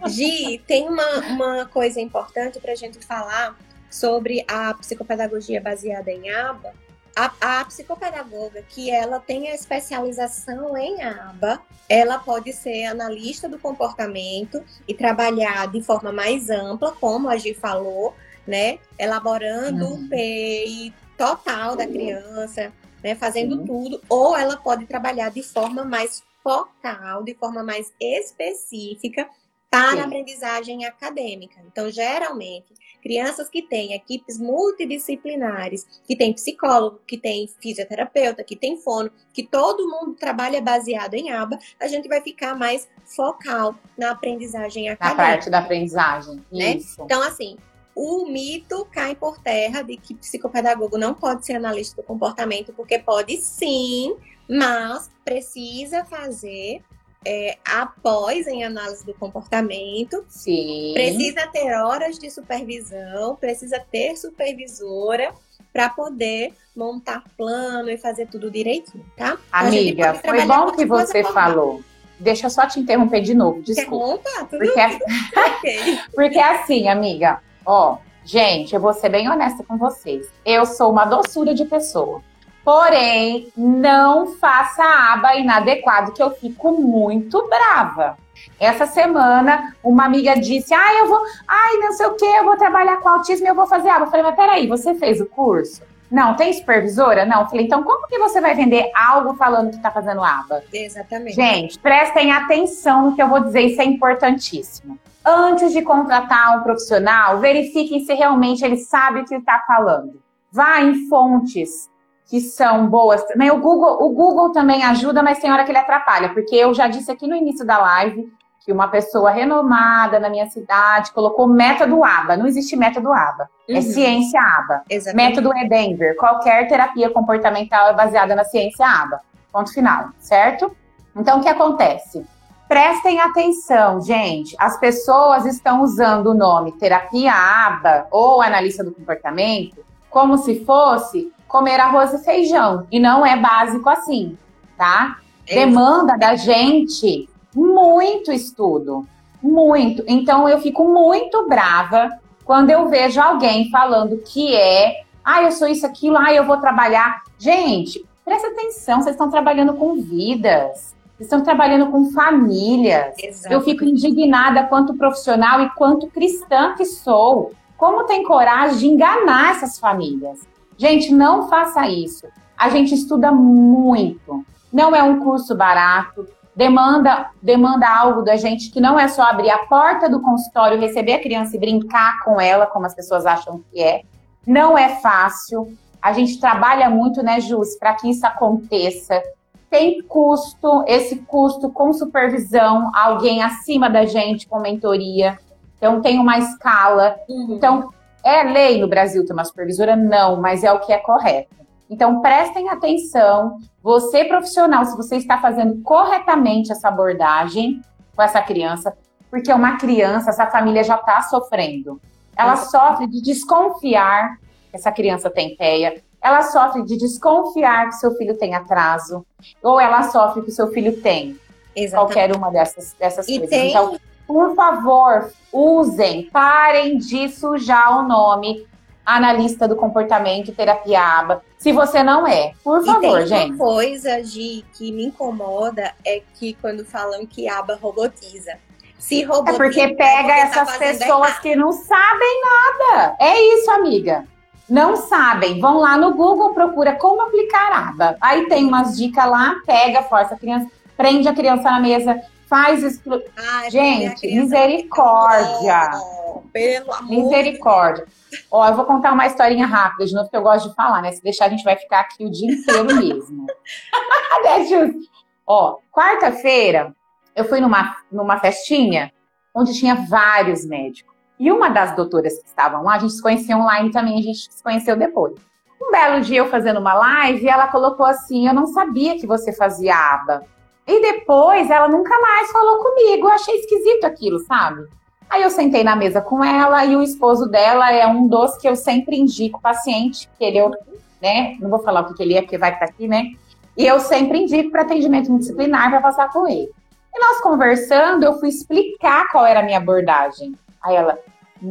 S1: Gi, tem uma, uma coisa importante para a gente falar sobre a psicopedagogia baseada em aba, a, a, psicopedagoga que ela tem a especialização em aba, ela pode ser analista do comportamento e trabalhar de forma mais ampla, como a Gi falou, né? Elaborando uhum. o PEI total da criança, né? Fazendo tudo. Ou ela pode trabalhar de forma mais focal, de forma mais específica para Sim. a aprendizagem acadêmica. Então, geralmente, crianças que têm equipes multidisciplinares, que tem psicólogo, que tem fisioterapeuta, que tem fono, que todo mundo trabalha baseado em aba, a gente vai ficar mais focal na aprendizagem acadêmica.
S2: Na parte da aprendizagem, né?
S1: Então, assim, o mito cai por terra de que psicopedagogo não pode ser analista do comportamento, porque pode sim, mas precisa fazer é, após em análise do comportamento.
S2: Sim.
S1: Precisa ter horas de supervisão, precisa ter supervisora para poder montar plano e fazer tudo direitinho, tá?
S2: Amiga, foi bom que você falou. Deixa eu só te interromper de novo, desculpa.
S1: Interrompa, tudo porque,
S2: okay. porque assim, amiga, ó, gente, eu vou ser bem honesta com vocês. Eu sou uma doçura de pessoa. Porém, não faça aba inadequado, que eu fico muito brava. Essa semana, uma amiga disse: Ah, eu vou, ai, não sei o que, eu vou trabalhar com autismo e eu vou fazer aba. Eu falei, mas peraí, você fez o curso? Não, tem supervisora? Não. Eu falei, então como que você vai vender algo falando que tá fazendo aba?
S1: Exatamente.
S2: Gente, prestem atenção no que eu vou dizer, isso é importantíssimo. Antes de contratar um profissional, verifiquem se realmente ele sabe o que está falando. Vá em fontes que são boas. Também o Google, o Google também ajuda, mas tem hora que ele atrapalha, porque eu já disse aqui no início da live que uma pessoa renomada na minha cidade colocou método ABA. Não existe método ABA. É uhum. É ciência ABA. Exatamente. Método é Denver. Qualquer terapia comportamental é baseada na ciência ABA. Ponto final, certo? Então, o que acontece? Prestem atenção, gente. As pessoas estão usando o nome terapia ABA ou analista do comportamento como se fosse comer arroz e feijão. E não é básico assim, tá? Demanda da gente muito estudo. Muito. Então eu fico muito brava quando eu vejo alguém falando que é, ah, eu sou isso, aquilo, ah, eu vou trabalhar. Gente, presta atenção, vocês estão trabalhando com vidas. Estão trabalhando com famílias. Exato. Eu fico indignada quanto profissional e quanto cristã que sou. Como tem coragem de enganar essas famílias? Gente, não faça isso. A gente estuda muito. Não é um curso barato. Demanda, demanda algo da gente que não é só abrir a porta do consultório, receber a criança e brincar com ela, como as pessoas acham que é. Não é fácil. A gente trabalha muito, né, Jus, para que isso aconteça. Tem custo, esse custo com supervisão, alguém acima da gente com mentoria. Então, tem uma escala. Uhum. Então, é lei no Brasil ter uma supervisora? Não, mas é o que é correto. Então, prestem atenção. Você, profissional, se você está fazendo corretamente essa abordagem com essa criança, porque uma criança, essa família já está sofrendo. Ela sofre de desconfiar que essa criança tem TEA, ela sofre de desconfiar que seu filho tem atraso, ou ela sofre que seu filho tem Exatamente. qualquer uma dessas, dessas e coisas. Tem... Então, por favor, usem, parem de sujar o nome analista do comportamento terapia aba. Se você não é, por favor,
S1: e tem
S2: gente.
S1: Uma coisa de que me incomoda é que quando falam que aba robotiza. Se robotiza,
S2: é porque pega é essas tá pessoas errado. que não sabem nada. É isso, amiga não sabem, vão lá no Google, procura como aplicar aba. Aí tem umas dicas lá, pega, força a criança, prende a criança na mesa, faz expl... Ai, Gente, misericórdia. Oh, pelo amor Misericórdia. Ó, eu vou contar uma historinha rápida, de novo, que eu gosto de falar, né? Se deixar, a gente vai ficar aqui o dia inteiro mesmo. Deixa Ó, quarta-feira, eu fui numa, numa festinha onde tinha vários médicos. E uma das doutoras que estavam lá, a gente se conheceu online também, a gente se conheceu depois. Um belo dia eu fazendo uma live, ela colocou assim: Eu não sabia que você fazia aba. E depois ela nunca mais falou comigo. Eu achei esquisito aquilo, sabe? Aí eu sentei na mesa com ela e o esposo dela é um dos que eu sempre indico paciente, que ele, é né? Não vou falar o que, ele é, porque vai estar aqui, né? E eu sempre indico para atendimento multidisciplinar para passar com ele. E nós conversando, eu fui explicar qual era a minha abordagem. Aí ela,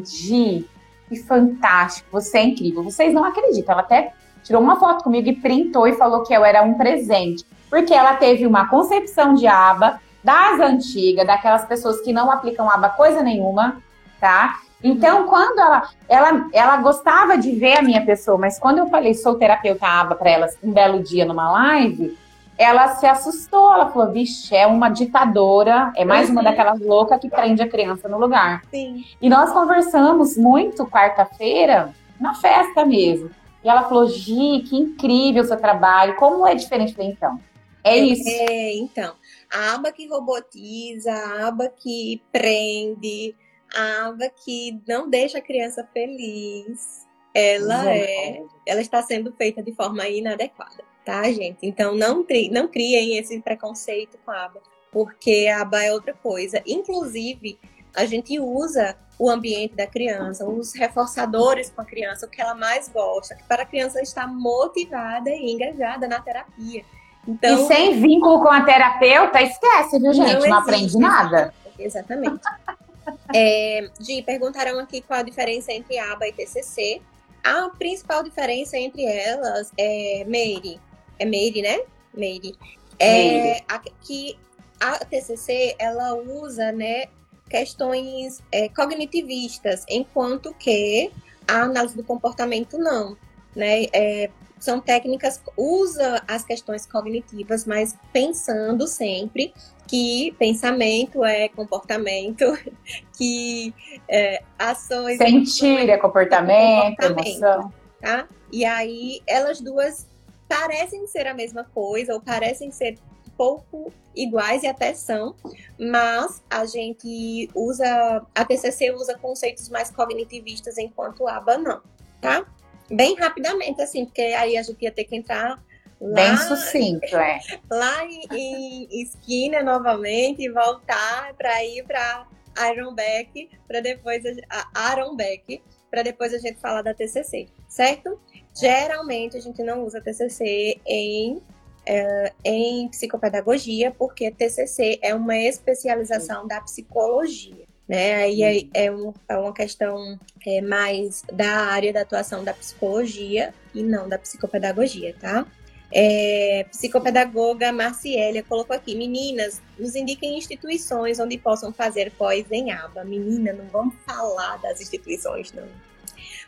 S2: Gi, que fantástico, você é incrível. Vocês não acreditam, ela até tirou uma foto comigo e printou e falou que eu era um presente. Porque ela teve uma concepção de aba das antigas, daquelas pessoas que não aplicam aba coisa nenhuma, tá? Então, quando ela, ela, ela gostava de ver a minha pessoa, mas quando eu falei sou terapeuta aba para ela um belo dia numa live, ela se assustou. Ela falou: vixe, é uma ditadora, é mais uhum. uma daquelas loucas que prende a criança no lugar.
S1: Sim.
S2: E nós conversamos muito quarta-feira, na festa mesmo. E ela falou: Gi, que incrível o seu trabalho, como é diferente? Eu então. É, é isso.
S1: É, então. A aba que robotiza, a aba que prende, a aba que não deixa a criança feliz, ela é, ela está sendo feita de forma inadequada tá, gente? Então não, não criem esse preconceito com a aba, porque a aba é outra coisa. Inclusive, a gente usa o ambiente da criança, os reforçadores com a criança, o que ela mais gosta, para a criança estar motivada e engajada na terapia.
S2: Então, e sem vínculo com a terapeuta, esquece, viu, gente? Não, não aprende nada.
S1: Exatamente. é, Gi, perguntaram aqui qual a diferença entre ABA e TCC. A principal diferença entre elas é, Meire, é Meire, né? Meire. É, a, que a TCC, ela usa, né, questões é, cognitivistas, enquanto que a análise do comportamento não, né? É, são técnicas usa as questões cognitivas, mas pensando sempre que pensamento é comportamento, que é, ações
S2: sentir é comportamento, é comportamento, emoção,
S1: tá? E aí elas duas parecem ser a mesma coisa ou parecem ser pouco iguais e até são, mas a gente usa, a TCC usa conceitos mais cognitivistas enquanto a ABA não, tá? Bem rapidamente, assim, porque aí a gente ia ter que entrar
S2: lá, Bem sucinto, é.
S1: Lá em, em Skinner novamente e voltar para ir para Iron Beck, para depois a, Aaron Beck, para depois a gente falar da TCC, certo? Geralmente a gente não usa TCC em, é, em psicopedagogia, porque TCC é uma especialização da psicologia. Né? Aí é, é, um, é uma questão é, mais da área da atuação da psicologia e não da psicopedagogia, tá? É, psicopedagoga Marciélia colocou aqui, meninas, nos indiquem instituições onde possam fazer pós em aba. Menina, não vamos falar das instituições, não.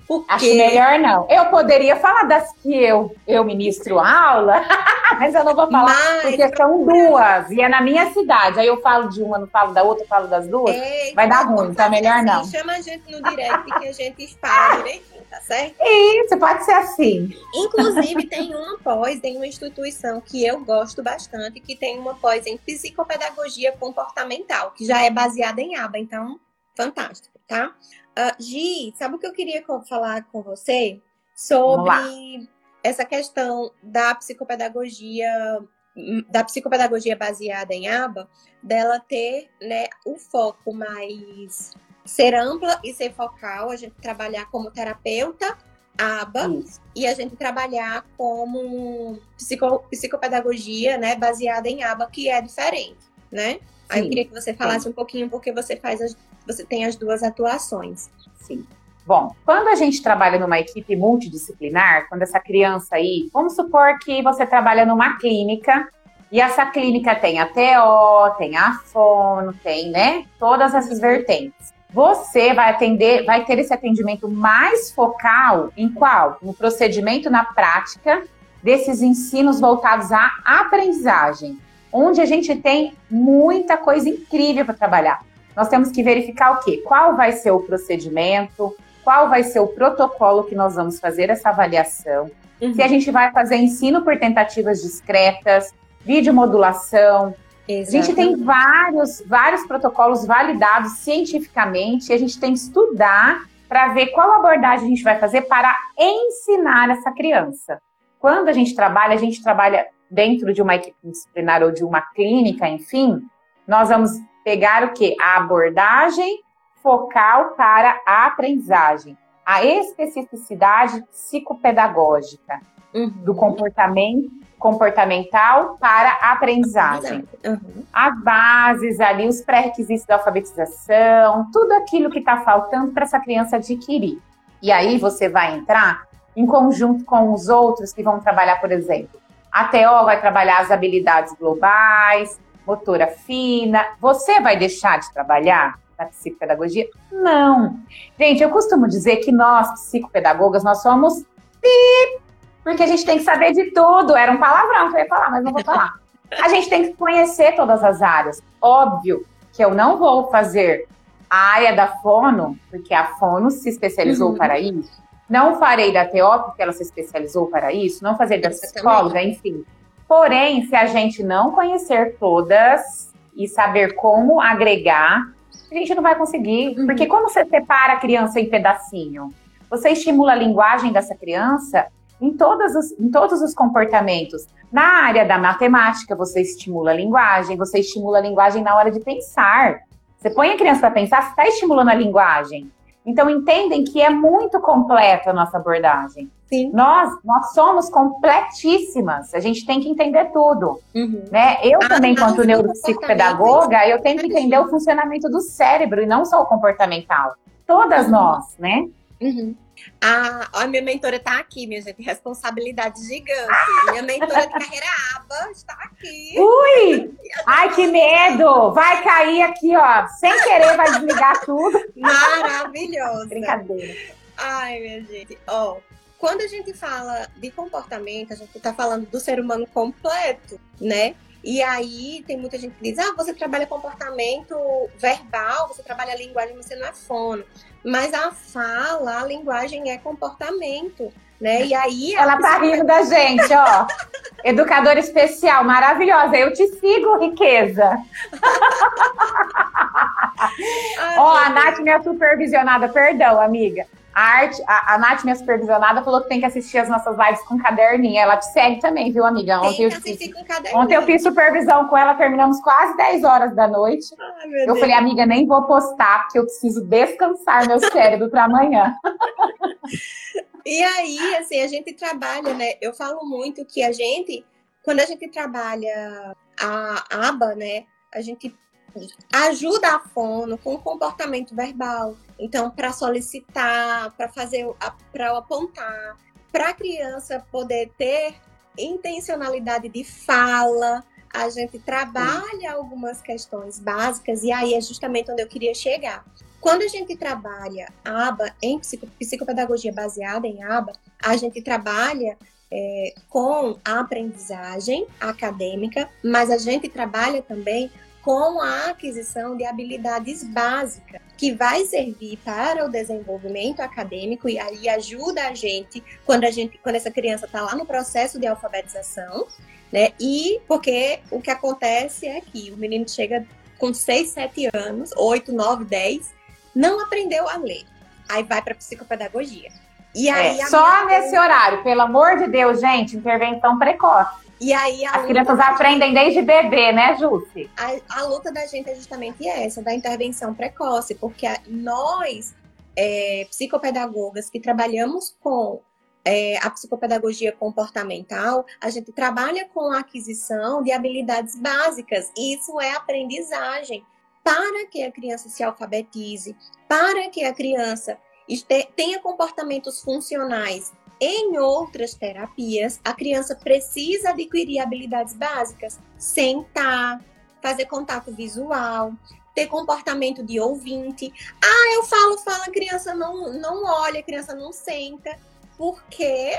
S2: Porque... Acho melhor não. Eu poderia falar das que eu, eu ministro aula, mas eu não vou falar, mas... porque são duas, e é na minha cidade. Aí eu falo de uma, não falo da outra, falo das duas. É, vai dar ruim, tá melhor
S1: assim,
S2: não.
S1: Chama a gente no direct que a gente fala direitinho, tá certo?
S2: Isso, pode ser assim.
S1: Inclusive, tem uma pós, tem uma instituição que eu gosto bastante, que tem uma pós em psicopedagogia comportamental, que já é baseada em aba, então, fantástico, tá? Uh, Gi, sabe o que eu queria falar com você? Sobre essa questão da psicopedagogia da psicopedagogia baseada em aba, dela ter né, o foco mais ser ampla e ser focal, a gente trabalhar como terapeuta aba Isso. e a gente trabalhar como psico, psicopedagogia, né, baseada em aba, que é diferente, né? Aí eu queria que você falasse Sim. um pouquinho porque você faz as, você tem as duas atuações.
S2: Sim. Bom, quando a gente trabalha numa equipe multidisciplinar, quando essa criança aí, vamos supor que você trabalha numa clínica e essa clínica tem a TO, tem a fono, tem, né, todas essas vertentes. Você vai atender, vai ter esse atendimento mais focal em qual? No procedimento na prática desses ensinos voltados à aprendizagem onde a gente tem muita coisa incrível para trabalhar. Nós temos que verificar o quê? Qual vai ser o procedimento, qual vai ser o protocolo que nós vamos fazer essa avaliação, uhum. se a gente vai fazer ensino por tentativas discretas, videomodulação. Exatamente. A gente tem vários, vários protocolos validados cientificamente e a gente tem que estudar para ver qual abordagem a gente vai fazer para ensinar essa criança. Quando a gente trabalha, a gente trabalha dentro de uma equipe disciplinar ou de uma clínica, enfim, nós vamos pegar o que? A abordagem focal para a aprendizagem, a especificidade psicopedagógica uhum. do comportamento comportamental para a aprendizagem. Uhum. As bases ali, os pré-requisitos da alfabetização, tudo aquilo que está faltando para essa criança adquirir. E aí você vai entrar em conjunto com os outros que vão trabalhar, por exemplo, a TO vai trabalhar as habilidades globais, motora fina. Você vai deixar de trabalhar na psicopedagogia? Não. Gente, eu costumo dizer que nós, psicopedagogas, nós somos pi, porque a gente tem que saber de tudo. Era um palavrão que eu ia falar, mas não vou falar. A gente tem que conhecer todas as áreas. Óbvio que eu não vou fazer a área da fono, porque a fono se especializou uhum. para isso. Não farei da TO, porque ela se especializou para isso, não fazer da psicóloga, enfim. Porém, se a gente não conhecer todas e saber como agregar, a gente não vai conseguir. Uhum. Porque como você separa a criança em pedacinho? Você estimula a linguagem dessa criança em, todas os, em todos os comportamentos. Na área da matemática, você estimula a linguagem, você estimula a linguagem na hora de pensar. Você põe a criança para pensar, você está estimulando a linguagem. Então, entendem que é muito completa a nossa abordagem. Sim. Nós, nós somos completíssimas, a gente tem que entender tudo. Uhum. Né? Eu ah, também, quanto neuropsicopedagoga, eu tenho que entender o funcionamento do cérebro e não só o comportamental. Todas uhum. nós, né?
S1: Uhum. A, a minha mentora está aqui, minha gente. Responsabilidade gigante. Minha mentora de carreira aba está aqui.
S2: Ui! Ai, que medo! Vai cair aqui, ó. Sem querer, vai desligar tudo.
S1: Maravilhoso.
S2: Brincadeira.
S1: Ai, minha gente. Ó, quando a gente fala de comportamento, a gente está falando do ser humano completo, né? E aí tem muita gente que diz: ah, você trabalha comportamento verbal, você trabalha linguagem, você não é fono. Mas a fala, a linguagem é comportamento, né? E aí.
S2: Ela tá rindo da gente, ó. Educadora especial, maravilhosa. Eu te sigo, riqueza. ó, a Nath, minha supervisionada, perdão, amiga. A, arte, a, a Nath, minha supervisionada, falou que tem que assistir as nossas lives com caderninho. Ela te segue também, viu, amiga?
S1: Ontem eu, fiz,
S2: ontem eu fiz supervisão com ela, terminamos quase 10 horas da noite. Ai, eu Deus. falei, amiga, nem vou postar, porque eu preciso descansar meu cérebro para amanhã.
S1: E aí, assim, a gente trabalha, né? Eu falo muito que a gente, quando a gente trabalha a aba, né? A gente ajuda a fono com o comportamento verbal. Então, para solicitar, para fazer, para apontar, para a criança poder ter intencionalidade de fala, a gente trabalha algumas questões básicas, e aí é justamente onde eu queria chegar. Quando a gente trabalha aba em psicopedagogia baseada em aba, a gente trabalha é, com a aprendizagem acadêmica, mas a gente trabalha também com a aquisição de habilidades básicas, que vai servir para o desenvolvimento acadêmico e aí ajuda a gente quando a gente, quando essa criança está lá no processo de alfabetização, né? E porque o que acontece é que o menino chega com 6, 7 anos, 8, 9, 10, não aprendeu a ler. Aí vai para psicopedagogia.
S2: E aí é, só nesse horário, pelo amor de Deus, gente, intervenção precoce.
S1: E aí
S2: As crianças aprendem desde bebê, né, Jússi?
S1: A, a, luta da gente é justamente essa, da intervenção precoce, porque a, nós, é, psicopedagogas que trabalhamos com é, a psicopedagogia comportamental, a gente trabalha com a aquisição de habilidades básicas. Isso é aprendizagem para que a criança se alfabetize, para que a criança tenha comportamentos funcionais em outras terapias, a criança precisa adquirir habilidades básicas, sentar, fazer contato visual, ter comportamento de ouvinte. Ah, eu falo, falo, a criança não, não olha, a criança não senta, porque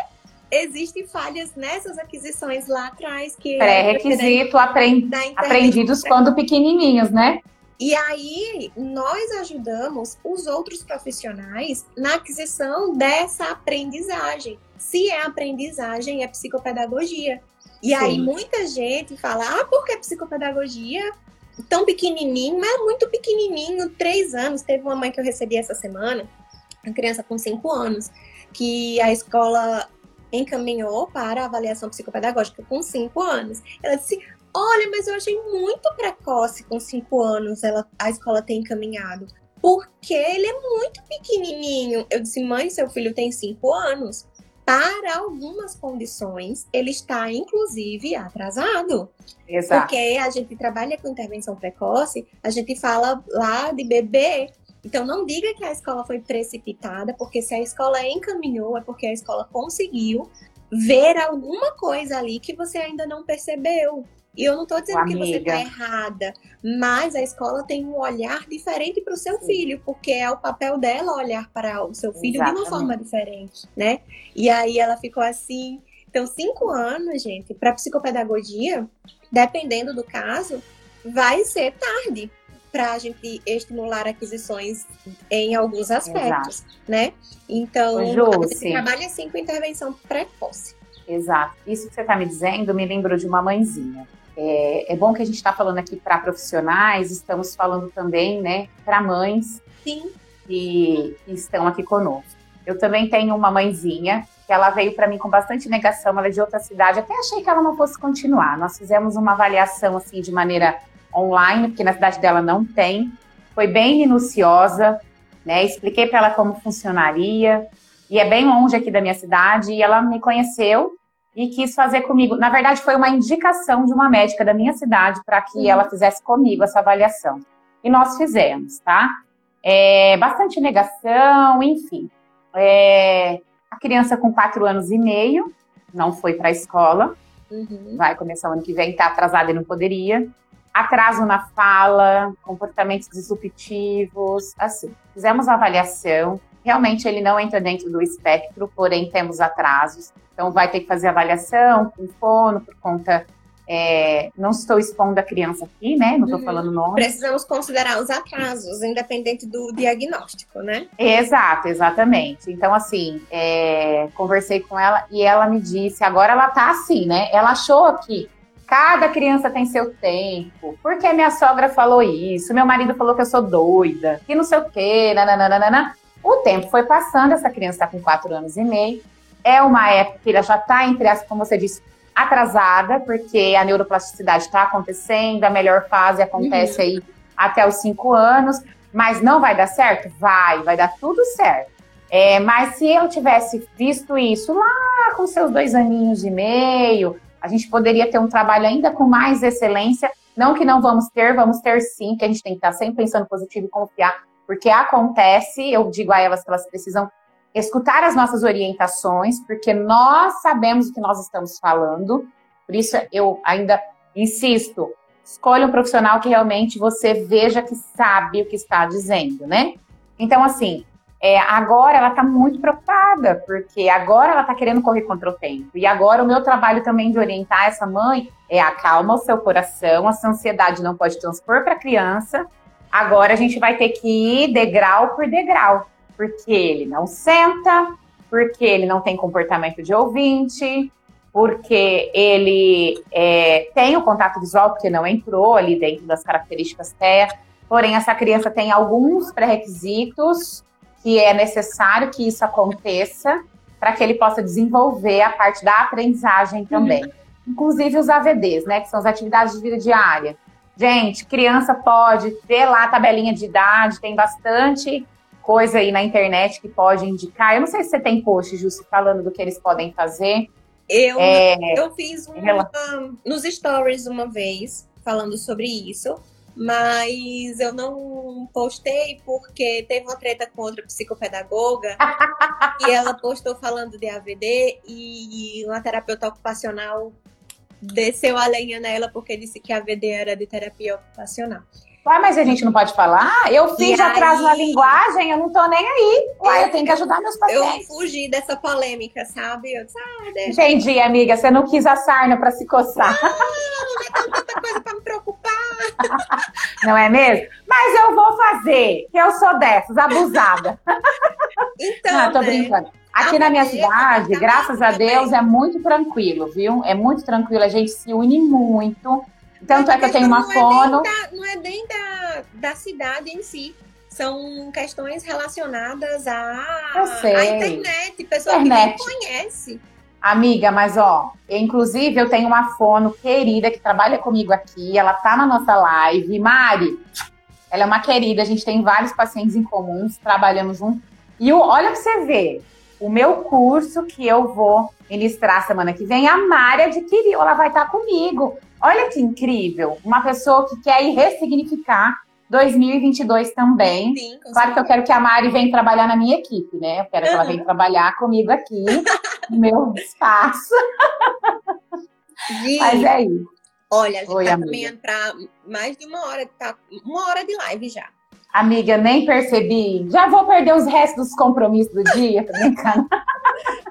S1: existem falhas nessas aquisições lá atrás que
S2: é pré-requisito aprend... aprendidos quando pequenininhos, né?
S1: E aí, nós ajudamos os outros profissionais na aquisição dessa aprendizagem. Se é aprendizagem, é psicopedagogia. E Sim. aí, muita gente fala: ah, por que psicopedagogia? Tão pequenininho, mas é muito pequenininho, três anos. Teve uma mãe que eu recebi essa semana, uma criança com cinco anos, que a escola encaminhou para a avaliação psicopedagógica com cinco anos. Ela disse: Olha, mas eu achei muito precoce com cinco anos ela, a escola ter encaminhado. Porque ele é muito pequenininho. Eu disse, mãe, seu filho tem cinco anos. Para algumas condições, ele está, inclusive, atrasado. Exato. Porque a gente trabalha com intervenção precoce, a gente fala lá de bebê. Então, não diga que a escola foi precipitada, porque se a escola encaminhou, é porque a escola conseguiu ver alguma coisa ali que você ainda não percebeu. E eu não estou dizendo que você está errada, mas a escola tem um olhar diferente para o seu Sim. filho, porque é o papel dela olhar para o seu filho Exatamente. de uma forma diferente, né? E aí ela ficou assim. Então, cinco anos, gente, para psicopedagogia, dependendo do caso, vai ser tarde para a gente estimular aquisições em alguns aspectos, Exato. né? Então, Ju, gente trabalha assim com intervenção precoce.
S2: Exato. Isso que você está me dizendo me lembrou de uma mãezinha. É, é bom que a gente está falando aqui para profissionais, estamos falando também, né, para mães
S1: Sim.
S2: Que, que estão aqui conosco. Eu também tenho uma mãezinha que ela veio para mim com bastante negação, ela é de outra cidade, até achei que ela não fosse continuar. Nós fizemos uma avaliação assim de maneira online, porque na cidade dela não tem. Foi bem minuciosa, né? Expliquei para ela como funcionaria. E é bem longe aqui da minha cidade, e ela me conheceu e quis fazer comigo. Na verdade, foi uma indicação de uma médica da minha cidade para que uhum. ela fizesse comigo essa avaliação. E nós fizemos, tá? É, bastante negação, enfim. É, a criança com quatro anos e meio não foi para a escola, uhum. vai começar o ano que vem, está atrasada e não poderia. Atraso na fala, comportamentos disruptivos, assim. Fizemos a avaliação, realmente ele não entra dentro do espectro, porém temos atrasos. Então, vai ter que fazer avaliação com fono, por conta. É, não estou expondo a criança aqui, né? Não estou uhum. falando nome.
S1: Precisamos considerar os atrasos, independente do diagnóstico, né?
S2: Exato, exatamente. Então, assim, é, conversei com ela e ela me disse, agora ela tá assim, né? Ela achou que cada criança tem seu tempo, porque minha sogra falou isso, meu marido falou que eu sou doida, que não sei o quê, nananana. O tempo foi passando, essa criança está com quatro anos e meio, é uma época que ela já está, entre as, como você disse, atrasada, porque a neuroplasticidade está acontecendo, a melhor fase acontece uhum. aí até os cinco anos, mas não vai dar certo? Vai, vai dar tudo certo. É, mas se eu tivesse visto isso lá com seus dois aninhos e meio, a gente poderia ter um trabalho ainda com mais excelência. Não que não vamos ter, vamos ter sim, que a gente tem que estar sempre pensando positivo e confiar, porque acontece, eu digo a elas que elas precisam escutar as nossas orientações, porque nós sabemos o que nós estamos falando. Por isso, eu ainda insisto, escolha um profissional que realmente você veja que sabe o que está dizendo, né? Então, assim, é, agora ela está muito preocupada, porque agora ela está querendo correr contra o tempo. E agora o meu trabalho também de orientar essa mãe é acalma o seu coração, essa ansiedade não pode transpor para a criança. Agora a gente vai ter que ir degrau por degrau porque ele não senta, porque ele não tem comportamento de ouvinte, porque ele é, tem o contato visual, porque não entrou ali dentro das características TEA. Porém, essa criança tem alguns pré-requisitos que é necessário que isso aconteça para que ele possa desenvolver a parte da aprendizagem também. Uhum. Inclusive os AVDs, né, que são as atividades de vida diária. Gente, criança pode ter lá a tabelinha de idade, tem bastante coisa aí na internet que pode indicar. Eu não sei se você tem post, Jussi, falando do que eles podem fazer.
S1: Eu, é, eu fiz uma, nos stories uma vez falando sobre isso, mas eu não postei porque teve uma treta com outra psicopedagoga e ela postou falando de AVD e uma terapeuta ocupacional desceu a lenha nela porque disse que a AVD era de terapia ocupacional.
S2: Uai, mas a gente não pode falar? Eu fiz e atraso aí... na linguagem, eu não tô nem aí. Uai, eu, eu tenho que ajudar meus pacientes.
S1: Eu fugi dessa polêmica, sabe? Eu disse, ah,
S2: deixa. Entendi, amiga. Você não quis a sarna pra se coçar.
S1: Não, não tanta coisa pra me preocupar.
S2: Não é mesmo? Mas eu vou fazer, que eu sou dessas, abusada.
S1: Então, não,
S2: tô né? brincando. Aqui na minha cidade, graças a Deus, é muito tranquilo, viu? É muito tranquilo, a gente se une muito. Tanto é que eu tenho uma
S1: não
S2: fono.
S1: É da, não é nem da, da cidade em si. São questões relacionadas à, à internet, pessoas internet. que não conhecem.
S2: Amiga, mas ó, inclusive eu tenho uma fono querida que trabalha comigo aqui, ela tá na nossa live. Mari, ela é uma querida, a gente tem vários pacientes em comuns, trabalhamos juntos. E o, olha pra você ver, o meu curso que eu vou ministrar semana que vem, a Mari adquiriu, ela vai estar comigo. Olha que incrível, uma pessoa que quer ir ressignificar 2022 também. Sim, claro que eu quero que a Mari venha trabalhar na minha equipe, né? Eu quero que ela venha trabalhar comigo aqui, no meu espaço. Mas é isso.
S1: Olha, a gente Oi, tá caminhando para mais de uma hora, tá uma hora de live já.
S2: Amiga, nem percebi. Já vou perder os restos dos compromissos do dia, tá brincando?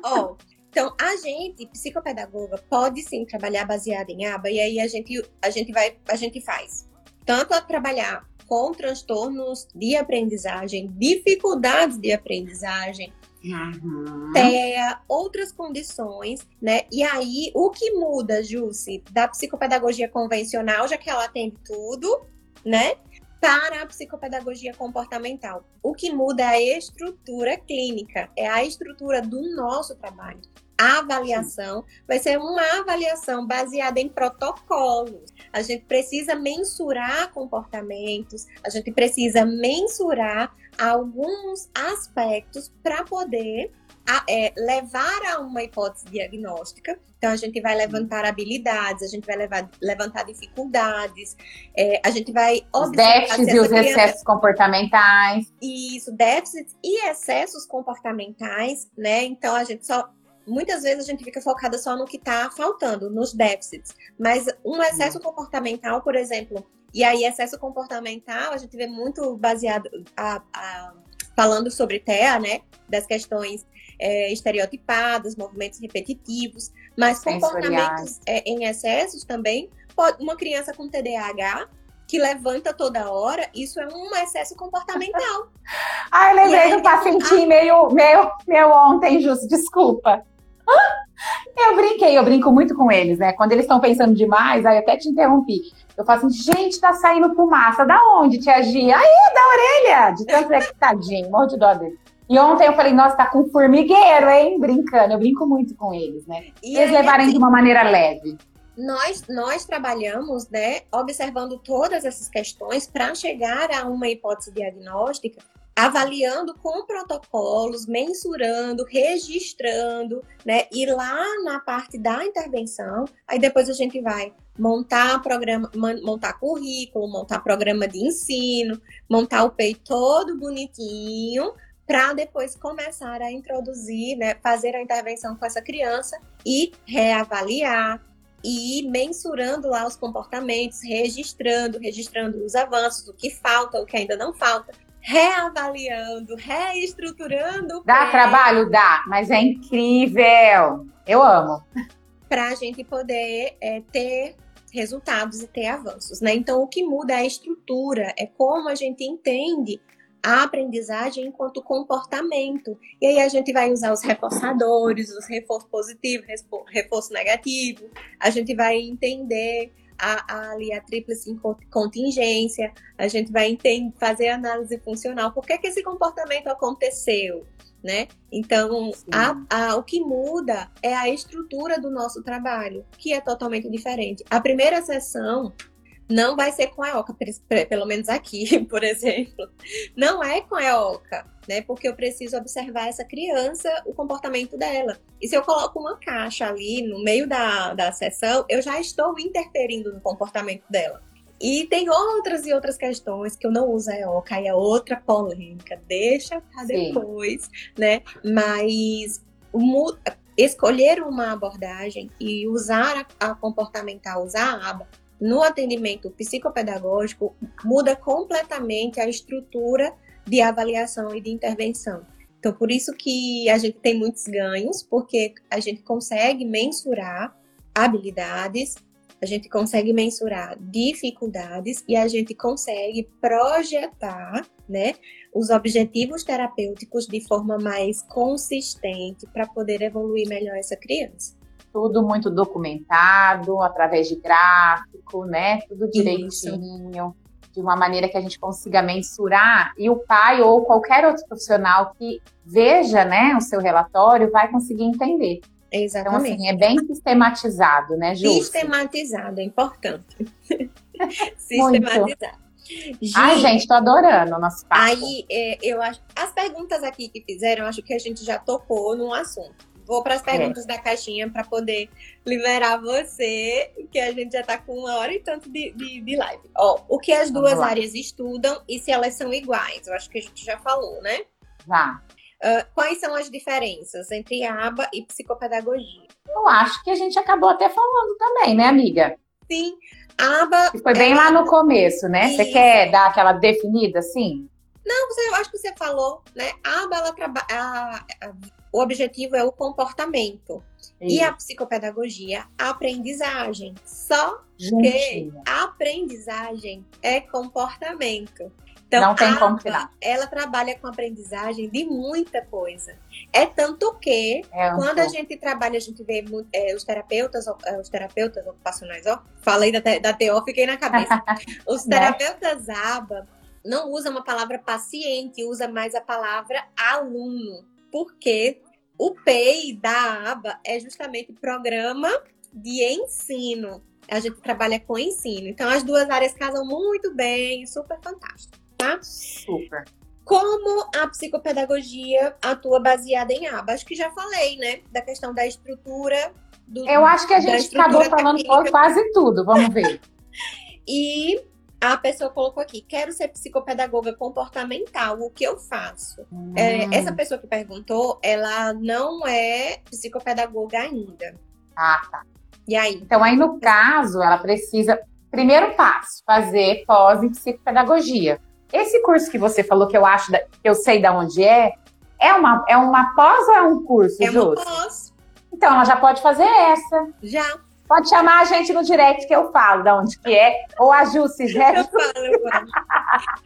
S1: Ó, oh, então, a gente, psicopedagoga, pode sim trabalhar baseado em aba, e aí a gente, a gente vai, a gente faz tanto a trabalhar com transtornos de aprendizagem, dificuldades de aprendizagem, Uhum. TEA, outras condições, né? E aí, o que muda, Jussi, da psicopedagogia convencional, já que ela tem tudo, né? Para a psicopedagogia comportamental. O que muda é a estrutura clínica, é a estrutura do nosso trabalho a avaliação vai ser uma avaliação baseada em protocolos. A gente precisa mensurar comportamentos, a gente precisa mensurar alguns aspectos para poder a, é, levar a uma hipótese diagnóstica. Então, a gente vai levantar habilidades, a gente vai levar, levantar dificuldades, é, a gente vai
S2: Os déficits e os criança... excessos comportamentais.
S1: Isso, déficits e excessos comportamentais, né? Então, a gente só muitas vezes a gente fica focada só no que está faltando, nos déficits. Mas um excesso comportamental, por exemplo, e aí excesso comportamental a gente vê muito baseado a, a, falando sobre TEA, né? Das questões é, estereotipadas, movimentos repetitivos, mas comportamentos é, em excessos também. Pode, uma criança com TDAH que levanta toda hora, isso é um excesso comportamental.
S2: Ai, lembrei do pacientinho a... meio, meio, meio ontem, Justo, desculpa. Eu brinquei, eu brinco muito com eles, né? Quando eles estão pensando demais, aí até te interrompi. Eu falo assim, gente, tá saindo fumaça. Da onde, tia Gia? Aí, da orelha! De tanto é que tadinho, morro de dó dele. E ontem eu falei, nossa, tá com formigueiro, hein? Brincando. Eu brinco muito com eles, né? E eles levarem de uma maneira leve.
S1: Nós, nós trabalhamos, né, observando todas essas questões para chegar a uma hipótese diagnóstica avaliando com protocolos, mensurando, registrando, né? E lá na parte da intervenção, aí depois a gente vai montar programa, montar currículo, montar programa de ensino, montar o PEI todo bonitinho para depois começar a introduzir, né, fazer a intervenção com essa criança e reavaliar e ir mensurando lá os comportamentos, registrando, registrando os avanços, o que falta, o que ainda não falta, reavaliando, reestruturando.
S2: Dá trabalho? Dá, mas é incrível. Eu amo.
S1: Para a gente poder é, ter resultados e ter avanços, né? Então, o que muda é a estrutura, é como a gente entende a aprendizagem enquanto comportamento. E aí a gente vai usar os reforçadores, os reforço positivo, reforço negativo, a gente vai entender a, a, ali a tríplice contingência, a gente vai entender, fazer análise funcional. Por que, que esse comportamento aconteceu? Né? Então, a, a, o que muda é a estrutura do nosso trabalho, que é totalmente diferente. A primeira sessão não vai ser com a EOCA, pelo menos aqui, por exemplo. Não é com a EOCA, né? Porque eu preciso observar essa criança, o comportamento dela. E se eu coloco uma caixa ali no meio da, da sessão, eu já estou interferindo no comportamento dela. E tem outras e outras questões que eu não uso a EOCA, e é outra polêmica, deixa para depois, né? Mas escolher uma abordagem e usar a, a comportamental, usar a aba, no atendimento psicopedagógico muda completamente a estrutura de avaliação e de intervenção. Então, por isso que a gente tem muitos ganhos, porque a gente consegue mensurar habilidades, a gente consegue mensurar dificuldades e a gente consegue projetar, né, os objetivos terapêuticos de forma mais consistente para poder evoluir melhor essa criança
S2: tudo muito documentado, através de gráfico, né? Tudo direitinho, Isso. de uma maneira que a gente consiga mensurar e o pai ou qualquer outro profissional que veja, né, o seu relatório vai conseguir entender.
S1: Exatamente.
S2: Então, assim, é bem sistematizado, né, Ju?
S1: Sistematizado, é importante. sistematizado.
S2: Gente, Ai, gente, tô adorando o nosso papo.
S1: Aí, é, eu acho. As perguntas aqui que fizeram, acho que a gente já tocou no assunto. Vou para as é. perguntas é. da caixinha para poder liberar você, que a gente já está com uma hora e tanto de, de, de live. Ó, o que as duas áreas estudam e se elas são iguais? Eu acho que a gente já falou, né?
S2: Já.
S1: Uh, quais são as diferenças entre aba e psicopedagogia?
S2: Eu acho que a gente acabou até falando também, né, amiga?
S1: Sim. Aba.
S2: Foi bem é... lá no começo, né? Isso. Você quer dar aquela definida assim?
S1: Não, você, eu acho que você falou, né? A aba, ela trabalha o objetivo é o comportamento. Isso. E a psicopedagogia, a aprendizagem. Só que a aprendizagem é comportamento.
S2: Então, não tem como tirar.
S1: Ela trabalha com aprendizagem de muita coisa. É tanto que, é um quando pouco. a gente trabalha, a gente vê é, os terapeutas, é, os terapeutas ocupacionais, ó, falei da, da TO, fiquei na cabeça. Os né? terapeutas ABA não usam a palavra paciente, usa mais a palavra aluno porque o PEI da aba é justamente programa de ensino. A gente trabalha com ensino. Então, as duas áreas casam muito bem, super fantástico, tá?
S2: Super.
S1: Como a psicopedagogia atua baseada em aba? Acho que já falei, né? Da questão da estrutura. Do,
S2: Eu acho que a gente acabou falando por quase tudo. Vamos ver.
S1: e a pessoa colocou aqui: quero ser psicopedagoga comportamental, o que eu faço? Hum. É, essa pessoa que perguntou, ela não é psicopedagoga ainda.
S2: Ah, tá.
S1: E aí?
S2: Então, aí no caso, ela precisa. Primeiro passo, fazer pós em psicopedagogia. Esse curso que você falou que eu acho, que eu sei de onde é, é uma, é uma pós ou é um curso,
S1: É uma pós.
S2: Então, ela já pode fazer essa.
S1: Já.
S2: Pode chamar a gente no direct que eu falo de onde que é. Ou a Ju, se já...
S1: Eu falo, eu falo.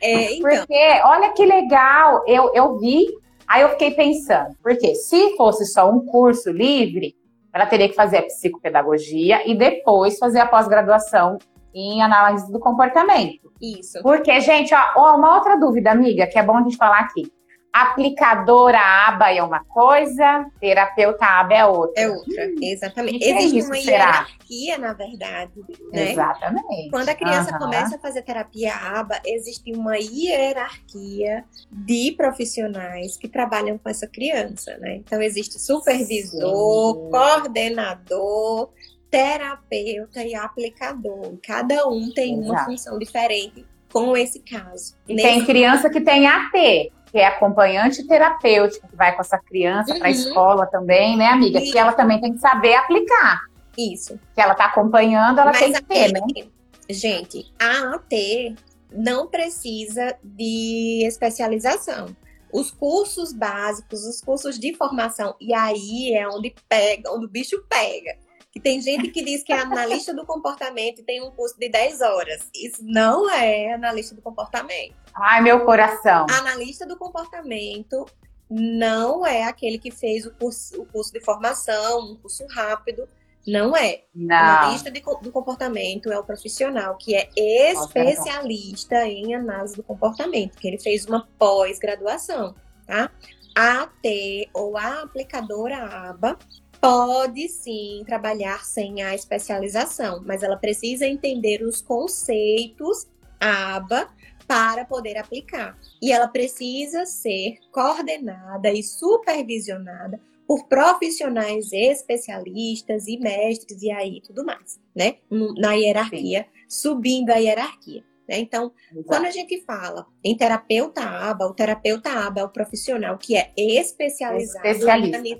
S1: É,
S2: então. Porque, olha que legal, eu, eu vi, aí eu fiquei pensando, porque se fosse só um curso livre, ela teria que fazer a psicopedagogia e depois fazer a pós-graduação em análise do comportamento.
S1: Isso.
S2: Porque, gente, ó, uma outra dúvida, amiga, que é bom a gente falar aqui aplicadora aba é uma coisa, terapeuta aba é outra.
S1: É outra, exatamente. Existe é isso, uma hierarquia, na verdade. Né?
S2: Exatamente.
S1: Quando a criança uhum. começa a fazer terapia aba, existe uma hierarquia de profissionais que trabalham com essa criança, né? Então existe supervisor, Sim. coordenador, terapeuta e aplicador. Cada um tem Exato. uma função diferente com esse caso.
S2: E tem criança que tem AT, que é acompanhante terapêutico, que vai com essa criança uhum. para a escola também, né, amiga? Que ela também tem que saber aplicar.
S1: Isso.
S2: Que ela está acompanhando, ela Mas tem que ter, né?
S1: Gente, a AT não precisa de especialização. Os cursos básicos, os cursos de formação, e aí é onde pega, onde o bicho pega. Que tem gente que diz que é analista do comportamento e tem um curso de 10 horas. Isso não é analista do comportamento.
S2: Ai, meu coração.
S1: Analista do comportamento não é aquele que fez o curso, o curso de formação, um curso rápido. Não é.
S2: Não.
S1: Analista de, do comportamento é o profissional que é especialista Nossa, em análise do comportamento, que ele fez uma pós-graduação, tá? A AT ou a aplicadora ABA pode sim trabalhar sem a especialização, mas ela precisa entender os conceitos ABA para poder aplicar. E ela precisa ser coordenada e supervisionada por profissionais especialistas e mestres e aí tudo mais, né? Na hierarquia, Sim. subindo a hierarquia. Né? Então, Exato. quando a gente fala em terapeuta ABA, o terapeuta ABA é o profissional que é especializado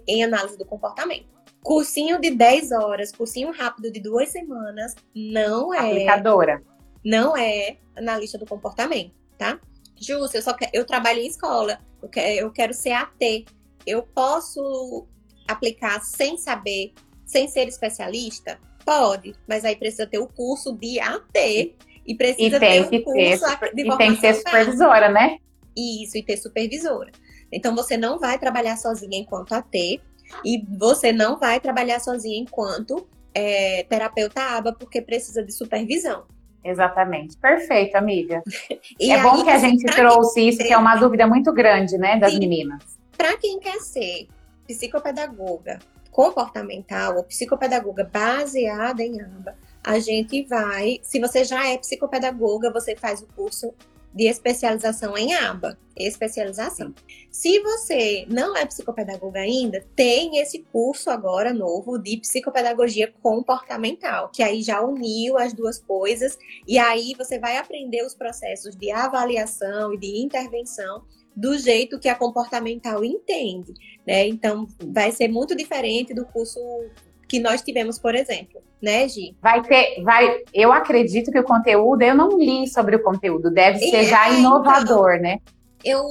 S1: em, análise do comportamento. Cursinho de 10 horas, cursinho rápido de duas semanas, não é.
S2: Aplicadora.
S1: Não é analista do comportamento, tá? Justo, eu só quero, eu trabalho em escola, eu quero, eu quero ser AT eu posso aplicar sem saber, sem ser especialista? Pode, mas aí precisa ter o curso de AT e precisa
S2: e ter
S1: um curso
S2: ter, de E tem que ter supervisora, né?
S1: Isso, e ter supervisora. Então você não vai trabalhar sozinha enquanto AT e você não vai trabalhar sozinha enquanto é, terapeuta ABA, porque precisa de supervisão.
S2: Exatamente. Perfeito, amiga. é bom que a gente trouxe isso, que é uma dúvida muito grande, né, das Sim. meninas.
S1: Para quem quer ser psicopedagoga comportamental ou psicopedagoga baseada em ABA, a gente vai, se você já é psicopedagoga, você faz o curso de especialização em aba, especialização. Se você não é psicopedagoga ainda, tem esse curso agora novo de psicopedagogia comportamental, que aí já uniu as duas coisas e aí você vai aprender os processos de avaliação e de intervenção do jeito que a comportamental entende, né? Então, vai ser muito diferente do curso que nós tivemos, por exemplo, né, Gi?
S2: Vai ter, vai, eu acredito que o conteúdo, eu não li sobre o conteúdo, deve ser é, já inovador, então, né?
S1: Eu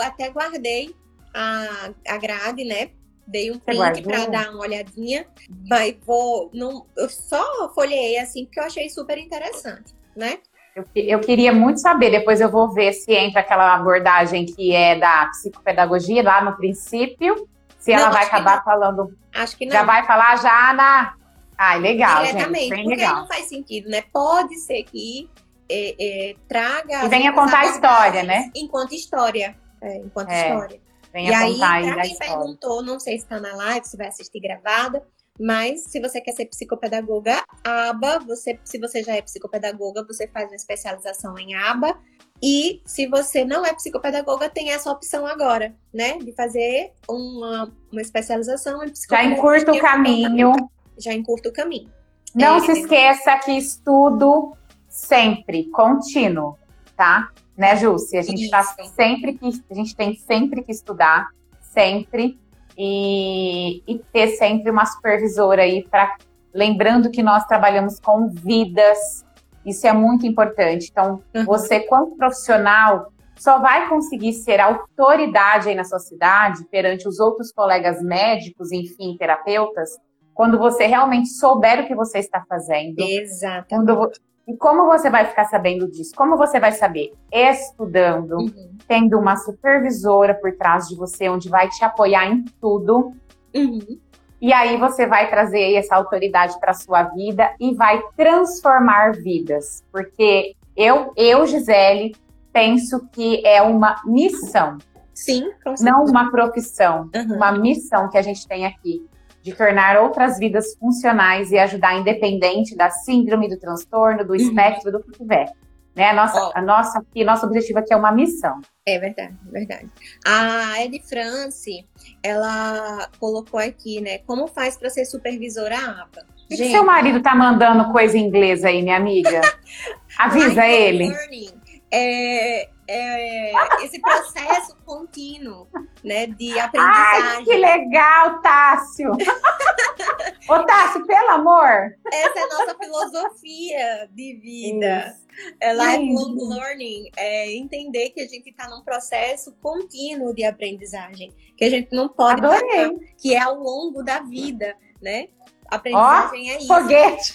S1: até guardei a, a grade, né? Dei um print para dar uma olhadinha, mas vou, não, eu só folhei assim porque eu achei super interessante, né?
S2: Eu, eu, queria muito saber, depois eu vou ver se entra aquela abordagem que é da psicopedagogia lá no princípio, se não, ela vai acabar falando.
S1: Acho que não.
S2: Já vai falar já na. Ai, legal, Diretamente, gente.
S1: Porque
S2: legal.
S1: não faz sentido, né? Pode ser que é, é, traga.
S2: E venha contar a história, né?
S1: Enquanto história. É, enquanto
S2: é,
S1: história.
S2: Venha
S1: e aí,
S2: contar
S1: aí pra quem perguntou, não sei se está na live, se vai assistir gravada, mas se você quer ser psicopedagoga ABA, você, se você já é psicopedagoga, você faz uma especialização em ABA. E se você não é psicopedagoga, tem essa opção agora, né? De fazer uma, uma especialização em
S2: psicopedagogia. Já encurta o caminho.
S1: Já encurta o caminho.
S2: Não é, se esqueça que estudo sempre, contínuo, tá? Né, Jússi? A gente tá sempre que a gente tem sempre que estudar, sempre e, e ter sempre uma supervisora aí para lembrando que nós trabalhamos com vidas, isso é muito importante. Então, uhum. você, quanto profissional, só vai conseguir ser autoridade aí na sua cidade perante os outros colegas médicos, enfim, terapeutas, quando você realmente souber o que você está fazendo.
S1: Exatamente.
S2: E como você vai ficar sabendo disso? Como você vai saber? Estudando, uhum. tendo uma supervisora por trás de você, onde vai te apoiar em tudo.
S1: Uhum.
S2: E aí você vai trazer essa autoridade para sua vida e vai transformar vidas. Porque eu, eu, Gisele, penso que é uma missão.
S1: Sim,
S2: não uma profissão, uhum. uma missão que a gente tem aqui de tornar outras vidas funcionais e ajudar independente da síndrome, do transtorno, do uhum. espectro, do que tiver. Né? A nossa, a nossa, aqui, nosso objetivo aqui é uma missão.
S1: É verdade, verdade. A Ed France, ela colocou aqui, né? Como faz para ser supervisora APA?
S2: Por que seu marido tá mandando coisa em inglês aí, minha amiga? Avisa ele. Learning
S1: é, é, esse processo contínuo, né, de aprendizagem.
S2: Ai, que legal, Tássio! Ô, Tássio, pelo amor!
S1: Essa é a nossa filosofia de vida. Isso. É lifelong learning, é entender que a gente está num processo contínuo de aprendizagem, que a gente não pode
S2: Adorei. parar,
S1: que é ao longo da vida, né? Aprendizagem
S2: oh,
S1: é isso.
S2: Foguete!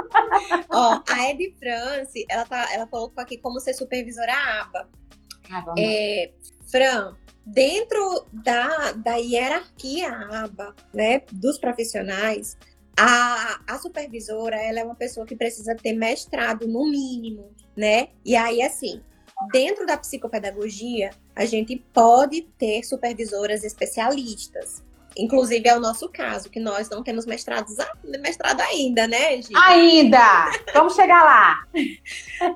S1: Ó, a Ed France, ela, tá, ela colocou aqui como ser supervisora aba.
S2: Ah,
S1: é, Fran, dentro da, da hierarquia aba, né, dos profissionais, a, a supervisora, ela é uma pessoa que precisa ter mestrado no mínimo, né? E aí, assim, dentro da psicopedagogia, a gente pode ter supervisoras especialistas. Inclusive é o nosso caso, que nós não temos mestrados, mestrado ainda, né, Gi?
S2: Ainda! Vamos chegar lá!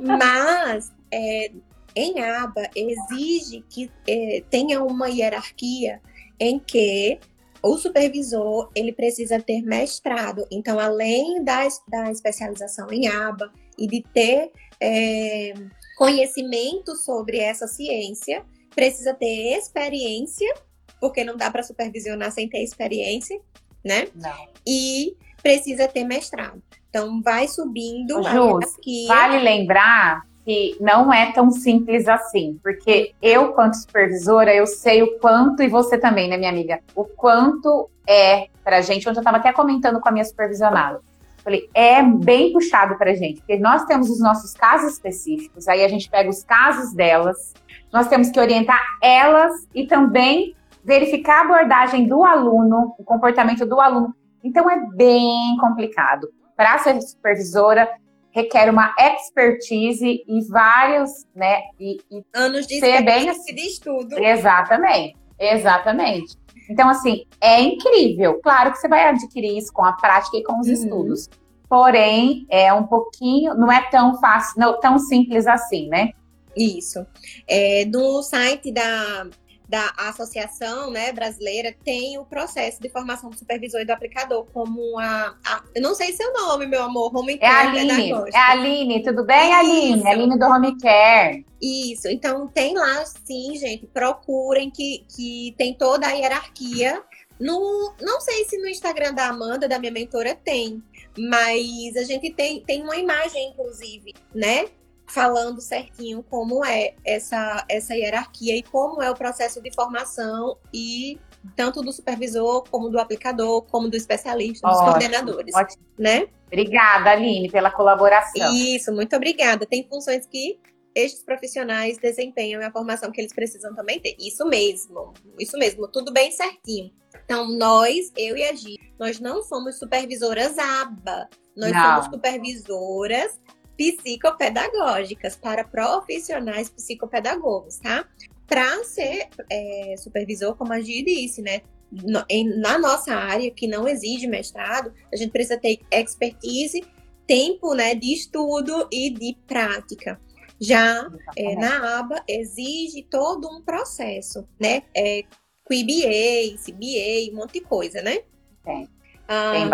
S1: Mas é, em aba exige que é, tenha uma hierarquia em que o supervisor ele precisa ter mestrado. Então, além da, da especialização em aba e de ter é, conhecimento sobre essa ciência, precisa ter experiência porque não dá para supervisionar sem ter experiência, né?
S2: Não.
S1: E precisa ter mestrado. Então, vai subindo.
S2: Jus, vale lembrar que não é tão simples assim, porque eu, quanto supervisora, eu sei o quanto, e você também, né, minha amiga, o quanto é pra gente, onde eu estava até comentando com a minha supervisionada. Falei, é bem puxado pra gente, porque nós temos os nossos casos específicos, aí a gente pega os casos delas, nós temos que orientar elas e também verificar a abordagem do aluno, o comportamento do aluno. Então é bem complicado. Para ser supervisora, requer uma expertise e vários, né? E,
S1: e anos de
S2: ser bem
S1: assim. de estudo.
S2: Exatamente, exatamente. Então, assim, é incrível. Claro que você vai adquirir isso com a prática e com os uhum. estudos. Porém, é um pouquinho, não é tão fácil, não tão simples assim, né?
S1: Isso. É, no site da da associação né, brasileira tem o processo de formação do supervisor e do aplicador, como a. a eu não sei seu nome, meu amor, Home
S2: Care. É a Aline, é a Aline, tudo bem, Aline? Isso. Aline do Home Care.
S1: Isso, então tem lá sim, gente, procurem que, que tem toda a hierarquia. No, não sei se no Instagram da Amanda, da minha mentora, tem, mas a gente tem, tem uma imagem, inclusive, né? Falando certinho como é essa, essa hierarquia e como é o processo de formação e tanto do supervisor como do aplicador, como do especialista, dos ótimo, coordenadores, ótimo. né?
S2: Obrigada, Aline, pela colaboração.
S1: Isso, muito obrigada. Tem funções que estes profissionais desempenham e a formação que eles precisam também ter. Isso mesmo, isso mesmo, tudo bem certinho. Então, nós, eu e a Gi, nós não somos supervisoras ABA, nós não. somos supervisoras psicopedagógicas para profissionais psicopedagogos, tá? Para ser é, supervisor, como a Gi disse, né? No, em, na nossa área, que não exige mestrado, a gente precisa ter expertise, tempo né, de estudo e de prática. Já é, na aba exige todo um processo, né? É, QBA, CBA, um monte de coisa, né?
S2: Tem. Ah, um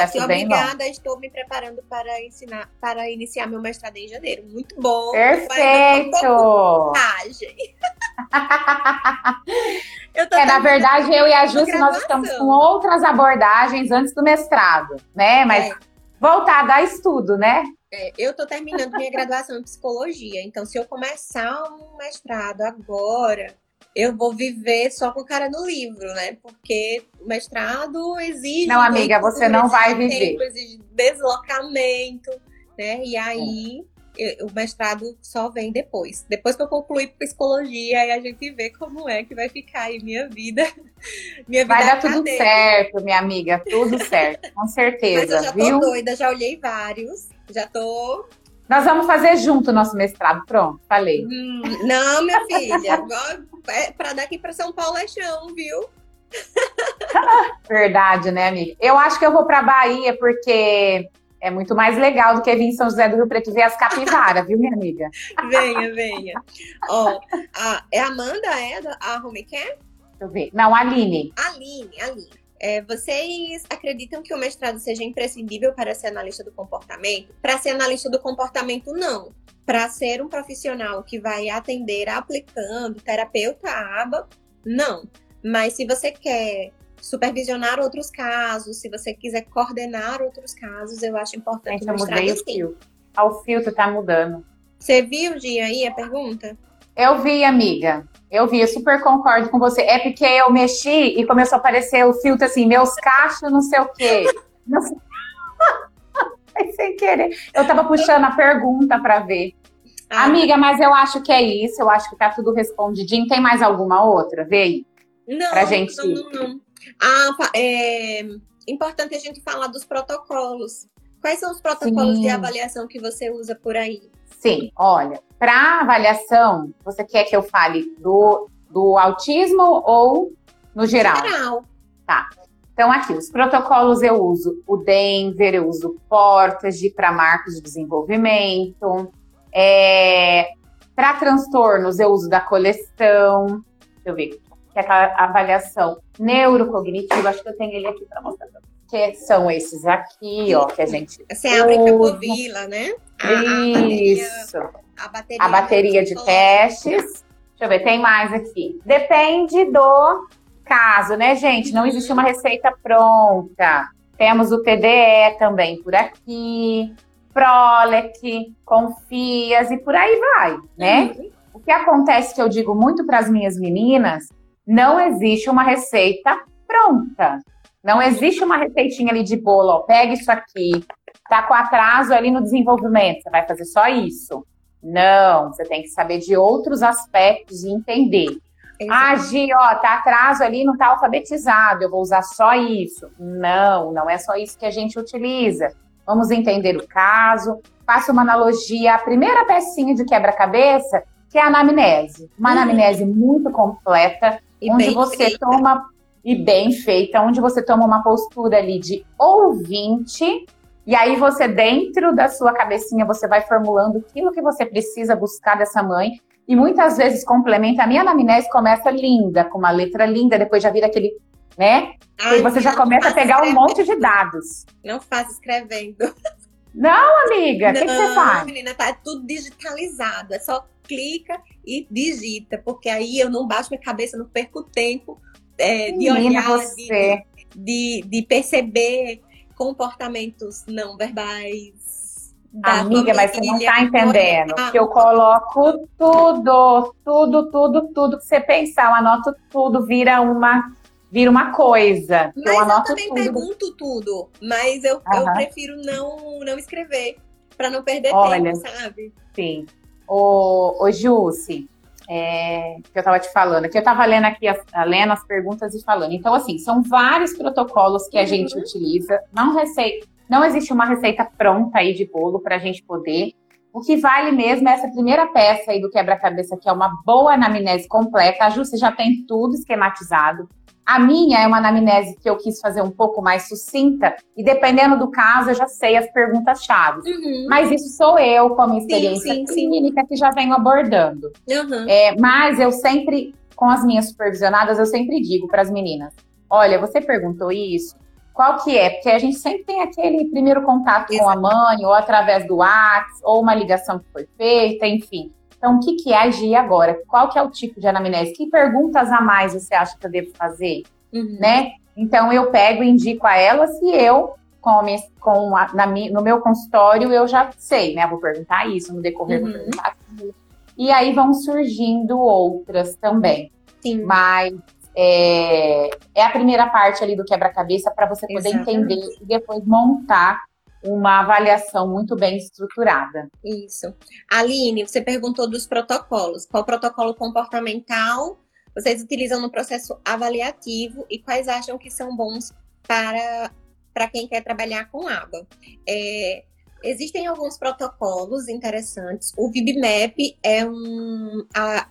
S1: assim,
S2: bem
S1: obrigada, estou me preparando para ensinar, para iniciar meu mestrado em janeiro. Muito bom.
S2: Perfeito. é, na verdade, eu e a Júcia, nós estamos com outras abordagens antes do mestrado, né? Mas é. voltada a estudo, né?
S1: É, eu estou terminando minha graduação em psicologia, então se eu começar um mestrado agora, eu vou viver só com o cara no livro, né? Porque o mestrado exige.
S2: Não, amiga, você não vai viver.
S1: Tempo, exige deslocamento, né? E aí é. o mestrado só vem depois. Depois que eu concluir psicologia, aí a gente vê como é que vai ficar aí minha vida. Minha vida
S2: vai dar tudo certo, minha amiga, tudo certo, com certeza.
S1: Mas eu já
S2: viu?
S1: tô doida, já olhei vários, já tô
S2: nós vamos fazer junto o nosso mestrado. Pronto, falei.
S1: Hum, não, minha filha. é, para daqui para São Paulo é chão, viu?
S2: Verdade, né, amiga? Eu acho que eu vou para Bahia porque é muito mais legal do que vir em São José do Rio Preto ver as capivaras, viu, minha amiga?
S1: Venha, venha. Ó, a, é Amanda, é a Home Care?
S2: Deixa eu ver. Não, Aline.
S1: Aline, Aline. É, vocês acreditam que o mestrado seja imprescindível para ser analista do comportamento? Para ser analista do comportamento, não. Para ser um profissional que vai atender aplicando terapeuta aba, não. Mas se você quer supervisionar outros casos, se você quiser coordenar outros casos, eu acho importante
S2: Gente, eu mudei o filtro. Ah, o filtro tá mudando.
S1: Você viu, Gia, aí a pergunta?
S2: Eu vi, amiga. Eu vi, eu super concordo com você. É porque eu mexi e começou a aparecer o filtro assim, meus cachos, não sei o quê. sem querer. Eu tava puxando a pergunta para ver. Ah. Amiga, mas eu acho que é isso. Eu acho que tá tudo respondidinho. Tem mais alguma outra? Vê aí.
S1: Não, pra gente... não, não, não. Ah, é importante a gente falar dos protocolos. Quais são os protocolos Sim. de avaliação que você usa por aí?
S2: Sim, olha, para avaliação, você quer que eu fale do, do autismo ou no geral?
S1: Geral.
S2: Tá. Então, aqui, os protocolos eu uso o Denver, eu uso Portage para marcos de desenvolvimento. É, para transtornos, eu uso da coleção. Deixa eu ver, que é aquela avaliação neurocognitiva. Acho que eu tenho ele aqui para mostrar para que são esses aqui, ó, que a gente.
S1: Você abre Capovila, né?
S2: A, Isso. A bateria, a bateria, a bateria de testes. Deixa eu ver, tem mais aqui. Depende do caso, né, gente? Não existe uma receita pronta. Temos o TDE também por aqui, Prolec, Confias e por aí vai, né? Uhum. O que acontece que eu digo muito para as minhas meninas, não existe uma receita pronta. Não existe uma receitinha ali de bolo, ó, pega isso aqui, tá com atraso ali no desenvolvimento, você vai fazer só isso. Não, você tem que saber de outros aspectos e entender. Ah, Gi, ó, tá atraso ali, não tá alfabetizado, eu vou usar só isso. Não, não é só isso que a gente utiliza. Vamos entender o caso. Faço uma analogia, a primeira pecinha de quebra-cabeça, que é a anamnese. Uma uhum. anamnese muito completa, e onde você feita. toma e bem feita, onde você toma uma postura ali de ouvinte, e aí você, dentro da sua cabecinha, você vai formulando aquilo que você precisa buscar dessa mãe, e muitas vezes complementa. A minha anamnese começa linda, com uma letra linda, depois já vira aquele, né? Ai, e você já começa a pegar escrevendo. um monte de dados.
S1: Não faz escrevendo.
S2: Não, amiga, o que, que, você faz?
S1: menina, tá tudo digitalizado. É só clica e digita, porque aí eu não baixo minha cabeça, não perco tempo é, de olhar, de, de, de, perceber comportamentos não verbais.
S2: Amiga, mas você não está entendendo. Que eu coloco tudo, tudo, tudo, tudo que você pensar. Eu anoto tudo, vira uma vira uma coisa.
S1: Mas eu, eu também tudo. pergunto tudo, mas eu, eu prefiro não, não escrever, para não perder Olha, tempo, sabe?
S2: Sim. Ô, ô Jussi, é, que eu estava te falando, que eu estava lendo aqui, as, lendo as perguntas e falando. Então, assim, são vários protocolos que a uhum. gente utiliza. Não, receita, não existe uma receita pronta aí de bolo para a gente poder. O que vale mesmo é essa primeira peça aí do quebra-cabeça, que é uma boa anamnese completa. A Ju, você já tem tudo esquematizado. A minha é uma anamnese que eu quis fazer um pouco mais sucinta, e dependendo do caso, eu já sei as perguntas-chave. Uhum. Mas isso sou eu, com a minha experiência sim, sim, clínica, sim. que já venho abordando. Uhum. É, mas eu sempre, com as minhas supervisionadas, eu sempre digo para as meninas: olha, você perguntou isso, qual que é? Porque a gente sempre tem aquele primeiro contato Exato. com a mãe, ou através do WhatsApp, ou uma ligação que foi feita, enfim. Então, o que, que é agir agora? Qual que é o tipo de anamnese? Que perguntas a mais você acha que eu devo fazer? Uhum. Né? Então, eu pego e indico a elas e eu, com, a minha, com a, na, no meu consultório, eu já sei, né? Vou perguntar isso, no decorrer uhum. vou perguntar aquilo. E aí vão surgindo outras também. Sim. Mas é, é a primeira parte ali do quebra-cabeça para você poder Exatamente. entender e depois montar uma avaliação muito bem estruturada.
S1: Isso. Aline, você perguntou dos protocolos. Qual protocolo comportamental vocês utilizam no processo avaliativo e quais acham que são bons para, para quem quer trabalhar com aba? É, existem alguns protocolos interessantes. O VibMap é um,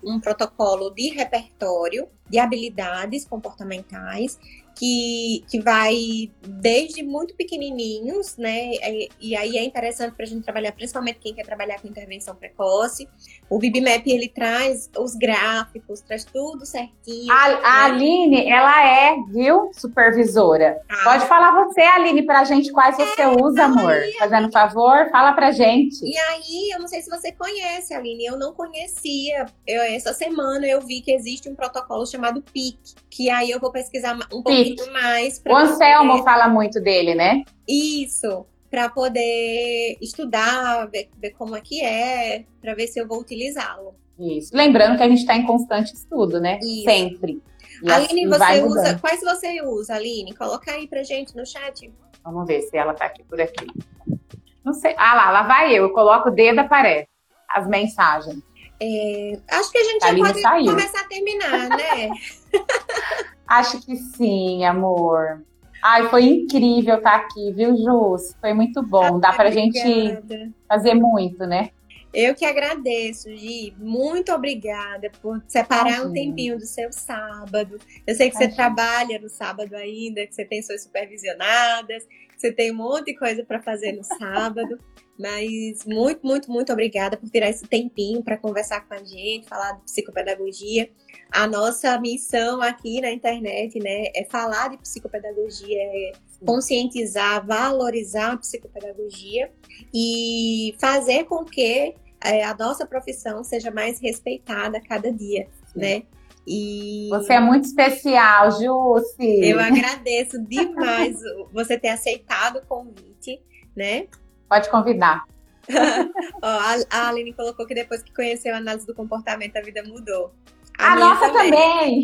S1: um protocolo de repertório de habilidades comportamentais que, que vai desde muito pequenininhos, né? E, e aí é interessante para a gente trabalhar, principalmente quem quer trabalhar com intervenção precoce. O BibMap ele traz os gráficos, traz tudo certinho.
S2: A, né? a Aline, ela é, viu, supervisora. Ah. Pode falar você, Aline, para a gente quais é, você usa, amor. Aí, Fazendo favor, fala pra gente.
S1: E aí, eu não sei se você conhece, Aline, eu não conhecia. Eu, essa semana eu vi que existe um protocolo chamado PIC, que aí eu vou pesquisar um pouquinho muito mais.
S2: O Anselmo poder... fala muito dele, né?
S1: Isso, para poder estudar, ver, ver, como é que é, para ver se eu vou utilizá-lo.
S2: Isso. Lembrando que a gente está em constante estudo, né? Isso. Sempre.
S1: E Aline, você usa. Quais você usa, Aline? Coloca aí pra gente no chat.
S2: Vamos ver se ela tá aqui por aqui. Não sei. Ah lá, lá vai eu. Eu coloco o dedo, aparece as mensagens.
S1: É, acho que a gente já pode saiu. começar a terminar, né?
S2: Acho que sim, amor. Ai, foi incrível estar aqui, viu, Jus? Foi muito bom. Dá pra obrigada. gente fazer muito, né?
S1: Eu que agradeço, Gi. Muito obrigada por separar um tempinho do seu sábado. Eu sei que você trabalha no sábado ainda, que você tem suas supervisionadas, que você tem um monte de coisa para fazer no sábado. Mas muito, muito, muito obrigada por tirar esse tempinho para conversar com a gente, falar de psicopedagogia. A nossa missão aqui na internet, né, é falar de psicopedagogia, é conscientizar, valorizar a psicopedagogia e fazer com que é, a nossa profissão seja mais respeitada a cada dia, né?
S2: E... Você é muito especial, Jussi.
S1: Eu agradeço demais você ter aceitado o convite, né?
S2: Pode convidar.
S1: a Aline colocou que depois que conheceu a análise do comportamento, a vida mudou.
S2: A, a nossa também. também.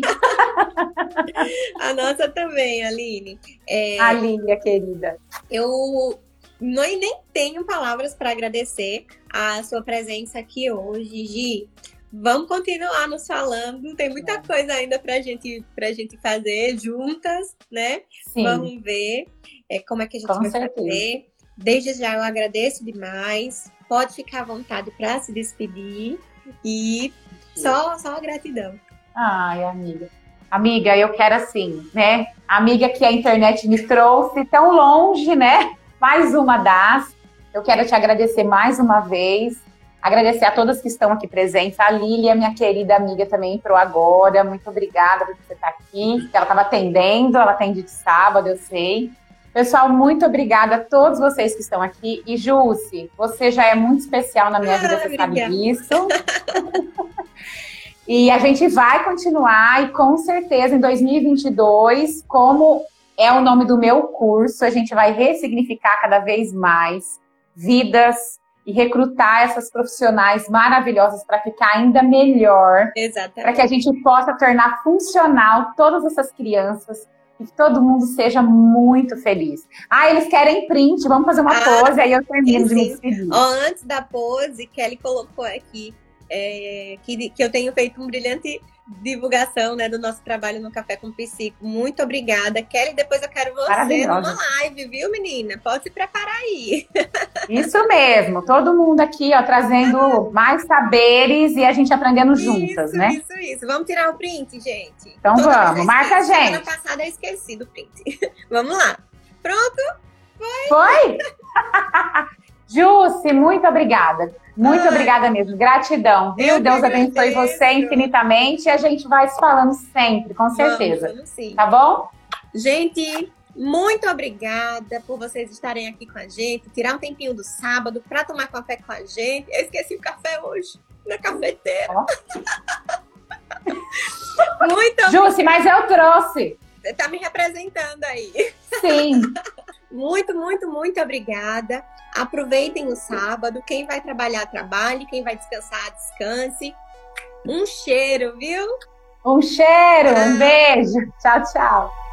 S1: a nossa também, Aline.
S2: É, Aline, querida.
S1: Eu não, nem tenho palavras para agradecer a sua presença aqui hoje, Gi. Vamos continuar nos falando, tem muita é. coisa ainda para gente, a gente fazer juntas, né? Sim. Vamos ver é, como é que a gente Com vai certeza. fazer. Desde já eu agradeço demais. Pode ficar à vontade para se despedir. E só, só gratidão.
S2: Ai, amiga. Amiga, eu quero assim, né? Amiga que a internet me trouxe tão longe, né? Mais uma das. Eu quero te agradecer mais uma vez. Agradecer a todas que estão aqui presentes. A Lília, minha querida amiga, também entrou agora. Muito obrigada por você estar aqui. Ela estava atendendo, ela atende de sábado, eu sei. Pessoal, muito obrigada a todos vocês que estão aqui. E Jússi, você já é muito especial na minha vida, você obrigada. sabe disso. E a gente vai continuar e com certeza em 2022, como é o nome do meu curso, a gente vai ressignificar cada vez mais vidas e recrutar essas profissionais maravilhosas para ficar ainda melhor.
S1: Exatamente.
S2: Para que a gente possa tornar funcional todas essas crianças e que todo mundo seja muito feliz. Ah, eles querem print, vamos fazer uma ah, pose, aí eu termino sim, de me despedir.
S1: antes da pose, Kelly colocou aqui é, que, que eu tenho feito um brilhante divulgação né, do nosso trabalho no Café com Psico. Muito obrigada. Kelly, depois eu quero você numa live, viu, menina? Pode se preparar aí.
S2: Isso mesmo. Todo mundo aqui, ó, trazendo mais saberes e a gente aprendendo isso, juntas, né?
S1: Isso, isso. Vamos tirar o print, gente.
S2: Então Toda vamos, marca a gente. Semana
S1: passada eu esqueci do print. vamos lá. Pronto?
S2: Foi? Foi? Jussi, muito obrigada. Muito Ai. obrigada mesmo. Gratidão, viu? Eu Deus abençoe você infinitamente e a gente vai se falando sempre, com certeza. Vamos, sim. Tá bom?
S1: Gente, muito obrigada por vocês estarem aqui com a gente, tirar um tempinho do sábado para tomar café com a gente. Eu esqueci o café hoje na cafeteira.
S2: muito Jussi, mas eu trouxe.
S1: Você tá me representando aí.
S2: Sim.
S1: muito, muito, muito obrigada. Aproveitem o sábado. Quem vai trabalhar, trabalhe. Quem vai descansar, descanse. Um cheiro, viu?
S2: Um cheiro, um beijo. Tchau, tchau.